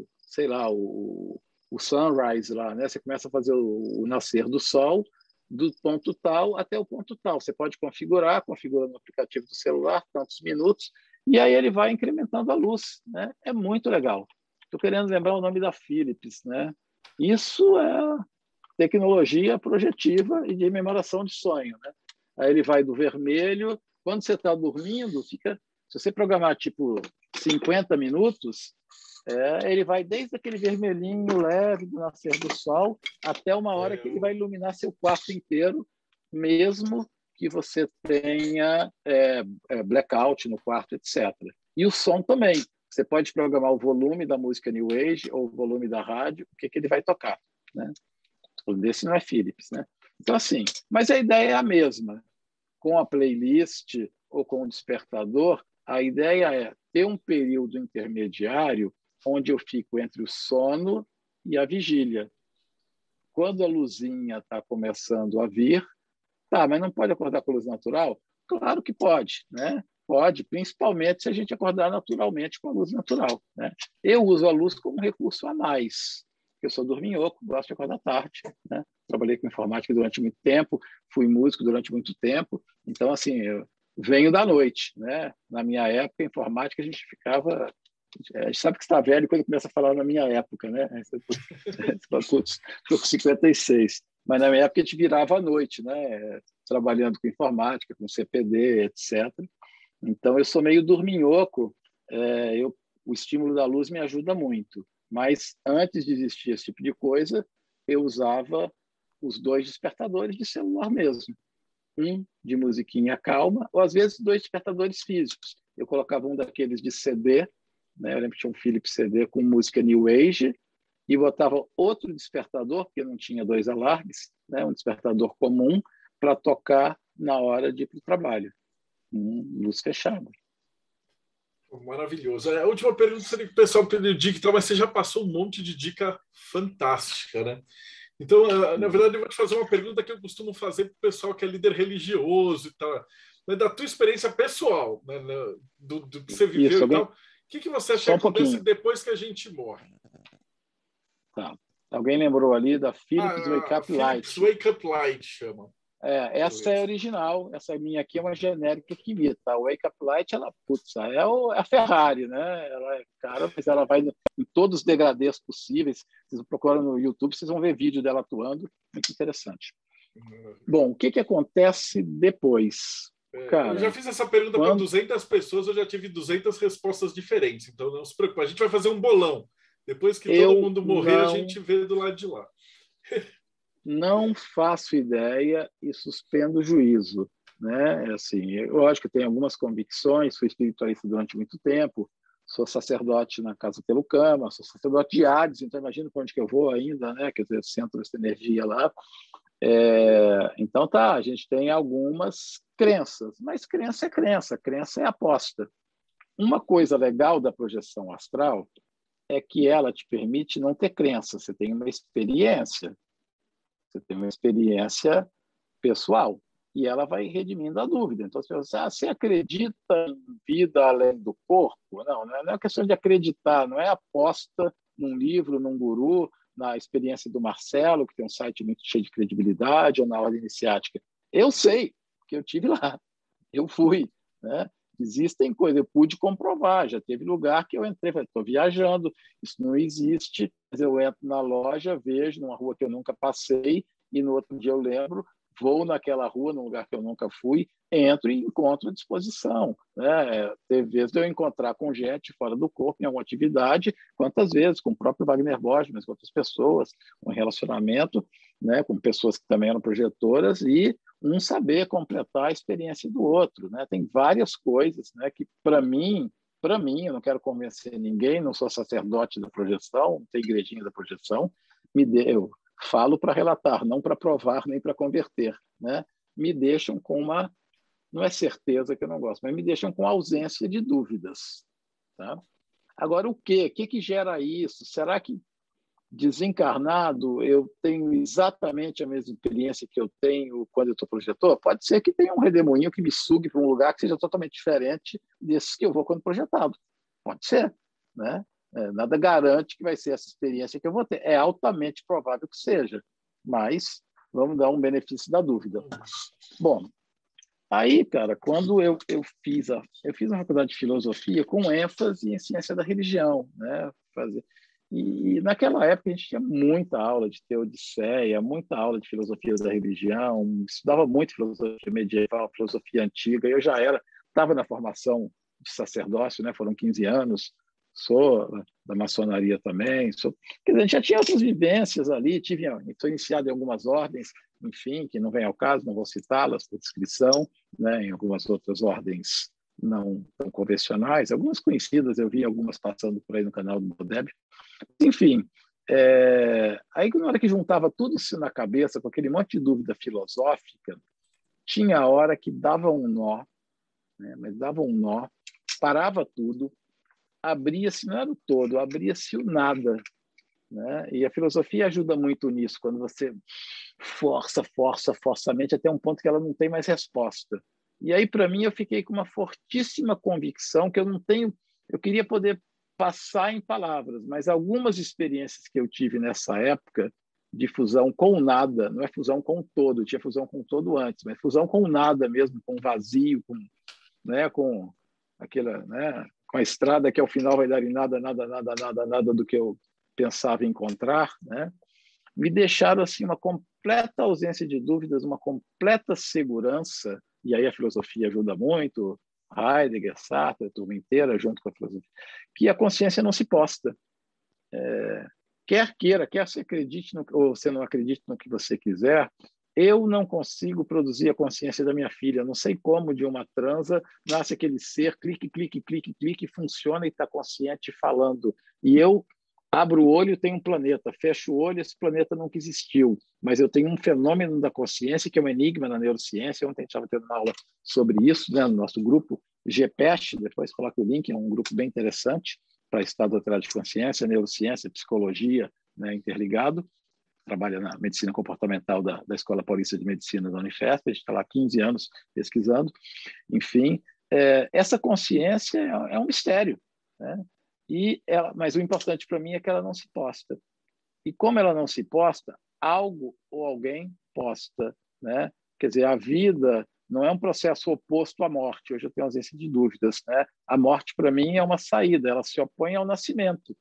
o sei lá, o, o sunrise lá, né? Você começa a fazer o, o nascer do sol do ponto tal até o ponto tal. Você pode configurar, configura no aplicativo do celular, tantos minutos, e aí ele vai incrementando a luz. Né? É muito legal. Estou querendo lembrar o nome da Philips. Né? Isso é tecnologia projetiva e de memoração de sonho. Né? Aí ele vai do vermelho. Quando você está dormindo, fica. Se você programar tipo 50 minutos, é, ele vai desde aquele vermelhinho leve do nascer do sol até uma hora que ele vai iluminar seu quarto inteiro, mesmo que você tenha é, é, blackout no quarto, etc. E o som também. Você pode programar o volume da música New Age ou o volume da rádio, o que, que ele vai tocar. Né? Desse não é Philips. Né? Então, assim, mas a ideia é a mesma. Com a playlist ou com o despertador, a ideia é ter um período intermediário onde eu fico entre o sono e a vigília. Quando a luzinha está começando a vir, tá, mas não pode acordar com luz natural? Claro que pode, né? Pode, principalmente se a gente acordar naturalmente com a luz natural. Né? Eu uso a luz como recurso a mais. Eu sou dorminhoco, gosto de acordar tarde. Né? Trabalhei com informática durante muito tempo, fui músico durante muito tempo. Então, assim, eu venho da noite. Né? Na minha época, informática, a gente ficava a gente sabe que está velho quando começa a falar na minha época, né? Estou com 56. Mas na minha época a gente virava à noite, né? Trabalhando com informática, com CPD, etc. Então eu sou meio dorminhoco. É, eu, o estímulo da luz me ajuda muito. Mas antes de existir esse tipo de coisa, eu usava os dois despertadores de celular mesmo. Um de musiquinha calma, ou às vezes dois despertadores físicos. Eu colocava um daqueles de CD né? Eu lembro que tinha um Philips CD com música New Age e botava outro despertador, porque não tinha dois alarmes, né? um despertador comum, para tocar na hora de ir para o trabalho, com luz fechada. Maravilhoso. A última pergunta seria que o pessoal pediu dica, mas você já passou um monte de dica fantástica, né? Então, eh, na verdade, eu vou te fazer uma pergunta que eu costumo fazer para o pessoal que é líder religioso e tal. Mas da tua experiência pessoal, né, do, do que você viveu Isso, e tal, que, que você acha que acontece depois que a gente morre? Tá. Alguém lembrou ali da Philips ah, Wake Up Light. Wake Up Light chama. É, essa é original, essa minha aqui é uma genérica que imita. A Wake Up Light, ela, putz, é, o, é a Ferrari, né? Ela é cara, mas ela vai em todos os degradês possíveis. Vocês procuram no YouTube, vocês vão ver vídeo dela atuando, muito interessante. Uhum. Bom, o que, que acontece depois? É, Cara, eu já fiz essa pergunta quando... para 200 pessoas, eu já tive 200 respostas diferentes. Então não se preocupe, a gente vai fazer um bolão. Depois que eu todo mundo morrer, não... a gente vê do lado de lá. não faço ideia e suspendo o juízo. Né? Assim, eu acho que tenho algumas convicções, fui espiritualista durante muito tempo, sou sacerdote na Casa pelo Cama, sou sacerdote de Hades, então imagina para onde que eu vou ainda, né? Quer dizer, centro essa energia lá. É, então tá, a gente tem algumas crenças, mas crença é crença, crença é aposta. Uma coisa legal da projeção astral é que ela te permite não ter crença, você tem uma experiência, você tem uma experiência pessoal e ela vai redimindo a dúvida. Então, você, ah, você acredita em vida além do corpo? Não, não é, não é questão de acreditar, não é aposta num livro, num guru, na experiência do Marcelo, que tem um site muito cheio de credibilidade, ou na ordem iniciática. Eu sei, porque eu tive lá, eu fui. Né? Existem coisas, eu pude comprovar, já teve lugar que eu entrei, estou viajando, isso não existe, mas eu entro na loja, vejo numa rua que eu nunca passei, e no outro dia eu lembro, vou naquela rua, num lugar que eu nunca fui, entro e encontro à disposição. Né? Teve vezes eu encontrar com gente fora do corpo em alguma atividade, quantas vezes, com o próprio Wagner Borges, mas com outras pessoas, um relacionamento né, com pessoas que também eram projetoras e um saber completar a experiência do outro. Né? Tem várias coisas né, que, para mim, para mim, eu não quero convencer ninguém, não sou sacerdote da projeção, não tenho igrejinha da projeção, me deu, falo para relatar, não para provar nem para converter, né? Me deixam com uma, não é certeza que eu não gosto, mas me deixam com ausência de dúvidas, tá? Agora o quê? O que que gera isso? Será que desencarnado, eu tenho exatamente a mesma experiência que eu tenho quando eu estou projetor? Pode ser que tenha um redemoinho que me sugue para um lugar que seja totalmente diferente desses que eu vou quando projetado. Pode ser, né? É, nada garante que vai ser essa experiência que eu vou ter. É altamente provável que seja, mas vamos dar um benefício da dúvida. Bom, aí, cara, quando eu, eu fiz a eu fiz a faculdade de filosofia com ênfase em ciência da religião, né? Fazer e naquela época a gente tinha muita aula de teodiceia, muita aula de filosofia da religião, estudava muito filosofia medieval, filosofia antiga. Eu já era, estava na formação de sacerdócio, né? Foram 15 anos. Sou da maçonaria também. Sou... Quer dizer, a gente já tinha outras vivências ali. Tive, estou iniciado em algumas ordens, enfim, que não vem ao caso, não vou citá-las por descrição, né? Em algumas outras ordens não tão convencionais, algumas conhecidas, eu vi algumas passando por aí no canal do Bodeb. Enfim, é... aí na hora que juntava tudo isso na cabeça, com aquele monte de dúvida filosófica, tinha a hora que dava um nó, né? mas dava um nó, parava tudo, abria-se, não era o todo, abria-se o nada. Né? E a filosofia ajuda muito nisso, quando você força, força, força a mente até um ponto que ela não tem mais resposta. E aí, para mim, eu fiquei com uma fortíssima convicção que eu não tenho. Eu queria poder passar em palavras, mas algumas experiências que eu tive nessa época de fusão com nada, não é fusão com todo, tinha fusão com todo antes, mas fusão com nada mesmo, com vazio, com, né, com aquela, né, com a estrada que ao final vai dar em nada, nada, nada, nada, nada do que eu pensava encontrar, né? Me deixaram assim uma completa ausência de dúvidas, uma completa segurança e aí a filosofia ajuda muito, Heidegger, Sartre, a turma inteira, junto com a filosofia, que a consciência não se posta. É, quer queira, quer você acredite no, ou você não acredite no que você quiser, eu não consigo produzir a consciência da minha filha. Não sei como de uma transa nasce aquele ser, clique, clique, clique, clique, funciona e está consciente falando. E eu abro o olho, tem um planeta, fecho o olho, esse planeta nunca existiu. Mas eu tenho um fenômeno da consciência que é um enigma na neurociência. Ontem a gente estava tendo uma aula sobre isso né, no nosso grupo GPEST, depois coloca o link, é um grupo bem interessante para estado alterado de consciência, neurociência, psicologia, né, interligado. Trabalha na medicina comportamental da, da Escola Paulista de Medicina da Unifesp, a gente está lá há 15 anos pesquisando. Enfim, é, essa consciência é, é um mistério. Né? E ela, mas o importante para mim é que ela não se posta. E como ela não se posta, algo ou alguém posta, né? Quer dizer, a vida não é um processo oposto à morte. Hoje eu tenho ausência de dúvidas, né? A morte para mim é uma saída, ela se opõe ao nascimento,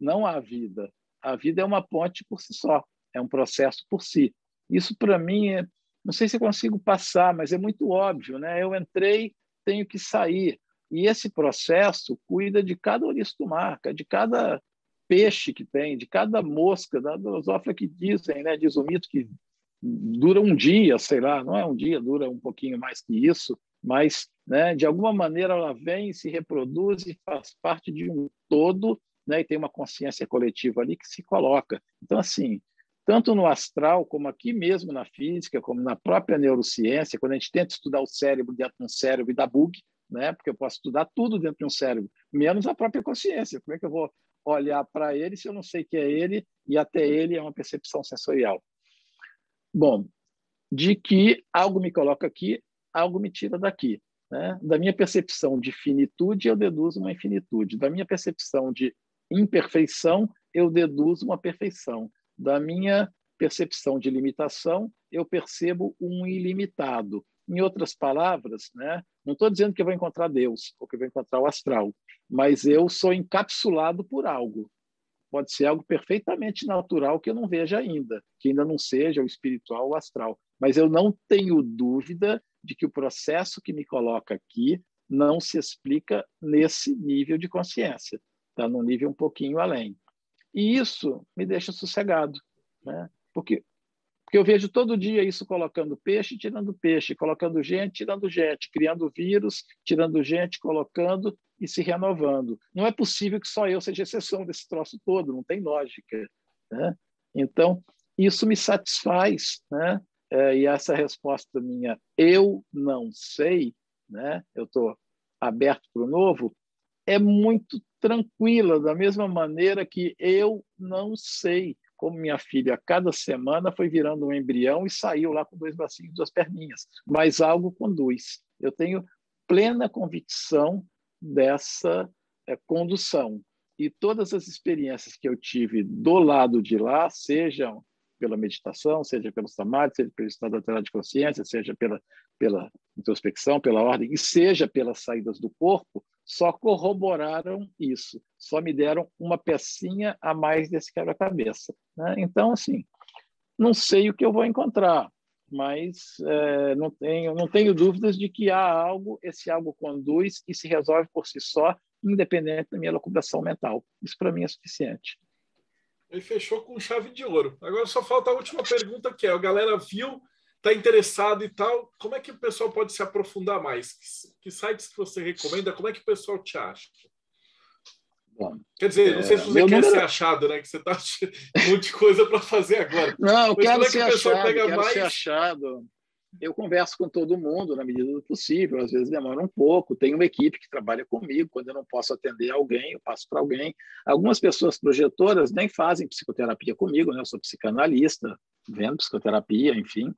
não à vida. A vida é uma ponte por si só, é um processo por si. Isso para mim é, não sei se eu consigo passar, mas é muito óbvio, né? Eu entrei, tenho que sair. E esse processo cuida de cada ouriço do mar, de cada peixe que tem, de cada mosca, da drosófila que dizem, né, diz o mito que dura um dia, sei lá, não é um dia, dura um pouquinho mais que isso, mas né, de alguma maneira ela vem, se reproduz e faz parte de um todo, né, e tem uma consciência coletiva ali que se coloca. Então, assim, tanto no astral, como aqui mesmo na física, como na própria neurociência, quando a gente tenta estudar o cérebro dentro de um cérebro e dá bug, né? Porque eu posso estudar tudo dentro de um cérebro, menos a própria consciência. Como é que eu vou olhar para ele se eu não sei que é ele e até ele é uma percepção sensorial? Bom, de que algo me coloca aqui, algo me tira daqui. Né? Da minha percepção de finitude, eu deduzo uma infinitude. Da minha percepção de imperfeição, eu deduzo uma perfeição. Da minha percepção de limitação, eu percebo um ilimitado. Em outras palavras, né, não estou dizendo que eu vou encontrar Deus ou que eu vou encontrar o astral, mas eu sou encapsulado por algo. Pode ser algo perfeitamente natural que eu não veja ainda, que ainda não seja o espiritual ou o astral. Mas eu não tenho dúvida de que o processo que me coloca aqui não se explica nesse nível de consciência, está num nível um pouquinho além. E isso me deixa sossegado, né? porque porque eu vejo todo dia isso colocando peixe, tirando peixe, colocando gente, tirando gente, criando vírus, tirando gente, colocando e se renovando. Não é possível que só eu seja exceção desse troço todo, não tem lógica. Né? Então, isso me satisfaz. Né? É, e essa resposta minha, eu não sei, né? eu estou aberto para o novo, é muito tranquila, da mesma maneira que eu não sei como minha filha, cada semana foi virando um embrião e saiu lá com dois bracinhos, duas perninhas, mas algo conduz. Eu tenho plena convicção dessa é, condução. E todas as experiências que eu tive do lado de lá, sejam pela meditação, seja pelo samadhi, seja pelo estado alterado de consciência, seja pela, pela introspecção, pela ordem, e seja pelas saídas do corpo, só corroboraram isso, só me deram uma pecinha a mais desse quebra-cabeça. Né? Então, assim, não sei o que eu vou encontrar, mas é, não, tenho, não tenho dúvidas de que há algo, esse algo conduz e se resolve por si só, independente da minha locubração mental. Isso para mim é suficiente. Ele fechou com chave de ouro. Agora só falta a última pergunta, que é: a galera viu, está interessado e tal. Como é que o pessoal pode se aprofundar mais? Que, que sites que você recomenda? Como é que o pessoal te acha? Bom, Quer dizer, não sei se é, você quer número... ser achado, né? Que você está um monte de coisa para fazer agora. Não, eu quero é que ser achado, quero mais... ser achado eu converso com todo mundo na medida do possível, às vezes demora um pouco. Tem uma equipe que trabalha comigo, quando eu não posso atender alguém, eu passo para alguém. Algumas pessoas projetoras nem fazem psicoterapia comigo, né? eu sou psicanalista, vendo psicoterapia, enfim.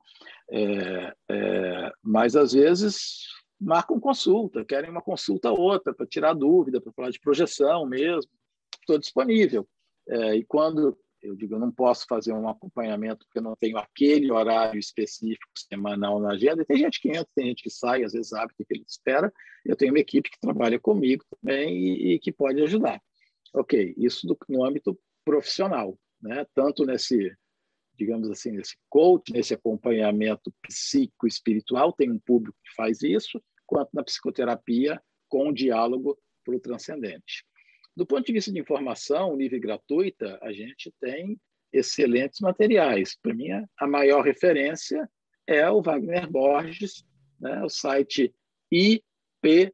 É, é, mas às vezes marcam consulta, querem uma consulta outra para tirar dúvida, para falar de projeção mesmo. Estou disponível. É, e quando eu digo, eu não posso fazer um acompanhamento porque eu não tenho aquele horário específico semanal na agenda. Tem gente que entra, tem gente que sai, às vezes sabe o que ele espera. Eu tenho uma equipe que trabalha comigo também e, e que pode ajudar. Ok, isso do, no âmbito profissional, né? tanto nesse, digamos assim, nesse coach, nesse acompanhamento psico-espiritual, tem um público que faz isso, quanto na psicoterapia com o diálogo para o transcendente. Do ponto de vista de informação, nível gratuita, a gente tem excelentes materiais. Para mim, a maior referência é o Wagner Borges, né, o site IPPB,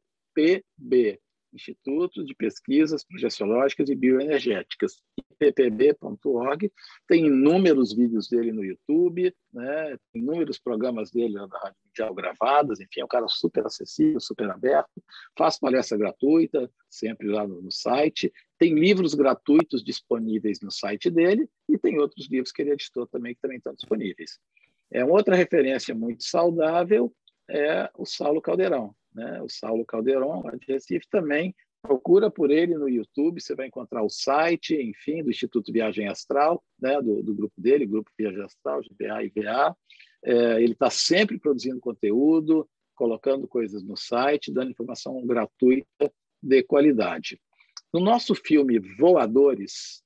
Instituto de Pesquisas Projeciológicas e Bioenergéticas, ippb.org. Tem inúmeros vídeos dele no YouTube, né? tem inúmeros programas dele na Rádio Mundial gravados, enfim, é um cara super acessível, super aberto. Faz palestra gratuita, sempre lá no, no site. Tem livros gratuitos disponíveis no site dele e tem outros livros que ele editou também que também estão disponíveis. É uma outra referência muito saudável é o Saulo Caldeirão né? o Saulo Calderon, lá de Recife, também. Procura por ele no YouTube, você vai encontrar o site, enfim, do Instituto Viagem Astral, né? do, do grupo dele, Grupo Viagem Astral, GBA e VA. É, ele está sempre produzindo conteúdo, colocando coisas no site, dando informação gratuita de qualidade. No nosso filme Voadores,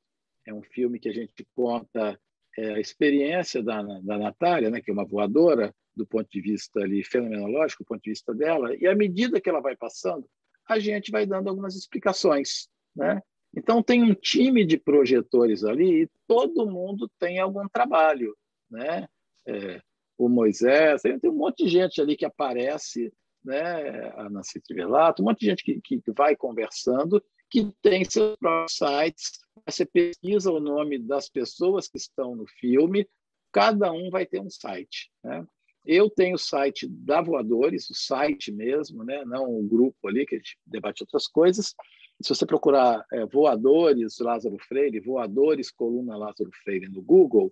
é um filme que a gente conta é, a experiência da, da Natália, né, que é uma voadora, do ponto de vista ali fenomenológico, do ponto de vista dela, e à medida que ela vai passando, a gente vai dando algumas explicaões, né? Então tem um time de projetores ali e todo mundo tem algum trabalho, né? É, o Moisés, tem um monte de gente ali que aparece, né? A Nancy Trivelato, um monte de gente que, que vai conversando, que tem seus próprios sites. Você pesquisa o nome das pessoas que estão no filme, cada um vai ter um site, né? Eu tenho o site da Voadores, o site mesmo, né? não o grupo ali, que a gente debate outras coisas. Se você procurar é, Voadores Lázaro Freire, Voadores Coluna Lázaro Freire no Google,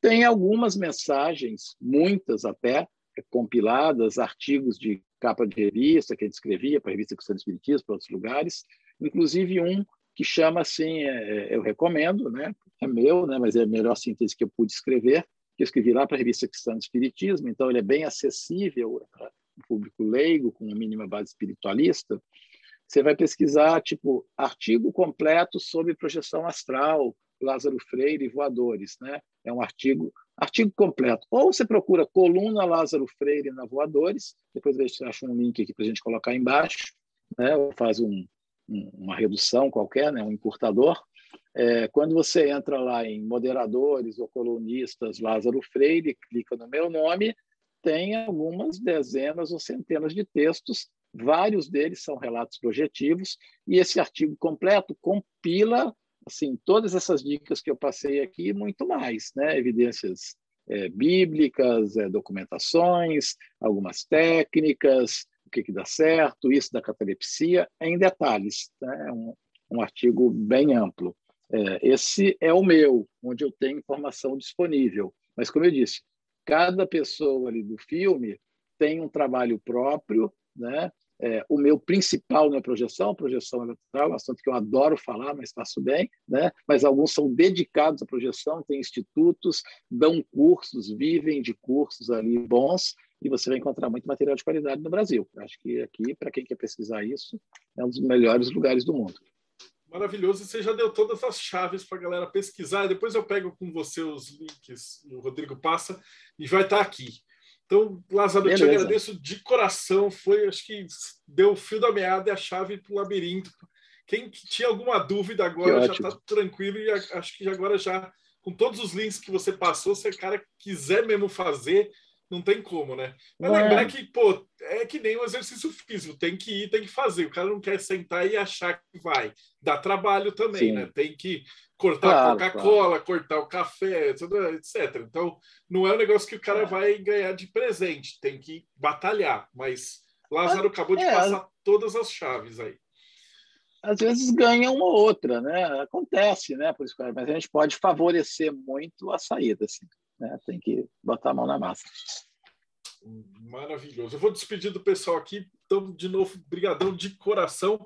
tem algumas mensagens, muitas até, é, compiladas, artigos de capa de revista que gente escrevia para a revista Cristã Espiritismo, para outros lugares, inclusive um que chama assim, é, é eu recomendo, né? é meu, né? mas é a melhor síntese que eu pude escrever, que escrevi lá para a revista Cristã do Espiritismo, então ele é bem acessível para o público leigo, com uma mínima base espiritualista. Você vai pesquisar, tipo, artigo completo sobre projeção astral, Lázaro Freire e voadores, né? É um artigo, artigo completo. Ou você procura coluna Lázaro Freire na voadores, depois eu acho um link aqui para a gente colocar embaixo, né? Ou faz um, um, uma redução qualquer, né? Um encurtador. É, quando você entra lá em moderadores ou colunistas Lázaro Freire, clica no meu nome, tem algumas dezenas ou centenas de textos, vários deles são relatos projetivos, e esse artigo completo compila assim todas essas dicas que eu passei aqui e muito mais, né? evidências é, bíblicas, é, documentações, algumas técnicas, que, que dá certo, isso da catalepsia, em detalhes. Né? É um, um artigo bem amplo. É, esse é o meu, onde eu tenho informação disponível. Mas, como eu disse, cada pessoa ali do filme tem um trabalho próprio, né? É, o meu principal não é projeção, projeção eleitoral, é um assunto que eu adoro falar, mas faço bem, né? mas alguns são dedicados à projeção, têm institutos, dão cursos, vivem de cursos ali bons, e você vai encontrar muito material de qualidade no Brasil. Acho que aqui, para quem quer pesquisar isso, é um dos melhores lugares do mundo. Maravilhoso. Você já deu todas as chaves para a galera pesquisar. Depois eu pego com você os links, o Rodrigo passa, e vai estar tá aqui. Então, Lázaro, eu te agradeço de coração. Foi, acho que deu o fio da meada e a chave para o labirinto. Quem tinha alguma dúvida agora já está tranquilo e acho que agora já, com todos os links que você passou, se o cara quiser mesmo fazer, não tem como, né? Mas é. lembrar que, pô, é que nem um exercício físico, tem que ir, tem que fazer. O cara não quer sentar e achar que vai. Dá trabalho também, Sim. né? Tem que cortar claro, a Coca-Cola, claro. cortar o café, etc. Então, não é um negócio que o cara é. vai ganhar de presente, tem que batalhar. Mas Lázaro acabou de é, passar todas as chaves aí. Às vezes ganha uma ou outra, né? Acontece, né? Por isso, mas a gente pode favorecer muito a saída, assim. Né? Tem que botar a mão na massa. Maravilhoso. Eu vou despedir do pessoal aqui. Então, de novo, brigadão de coração.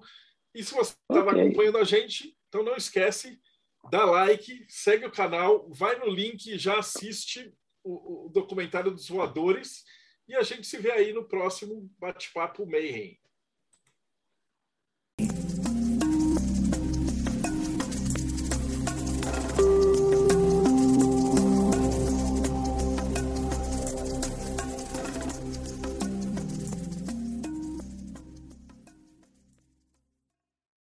E se você estava okay. acompanhando a gente, então não esquece dá like, segue o canal, vai no link, já assiste o, o documentário dos voadores e a gente se vê aí no próximo bate-papo Mayhem.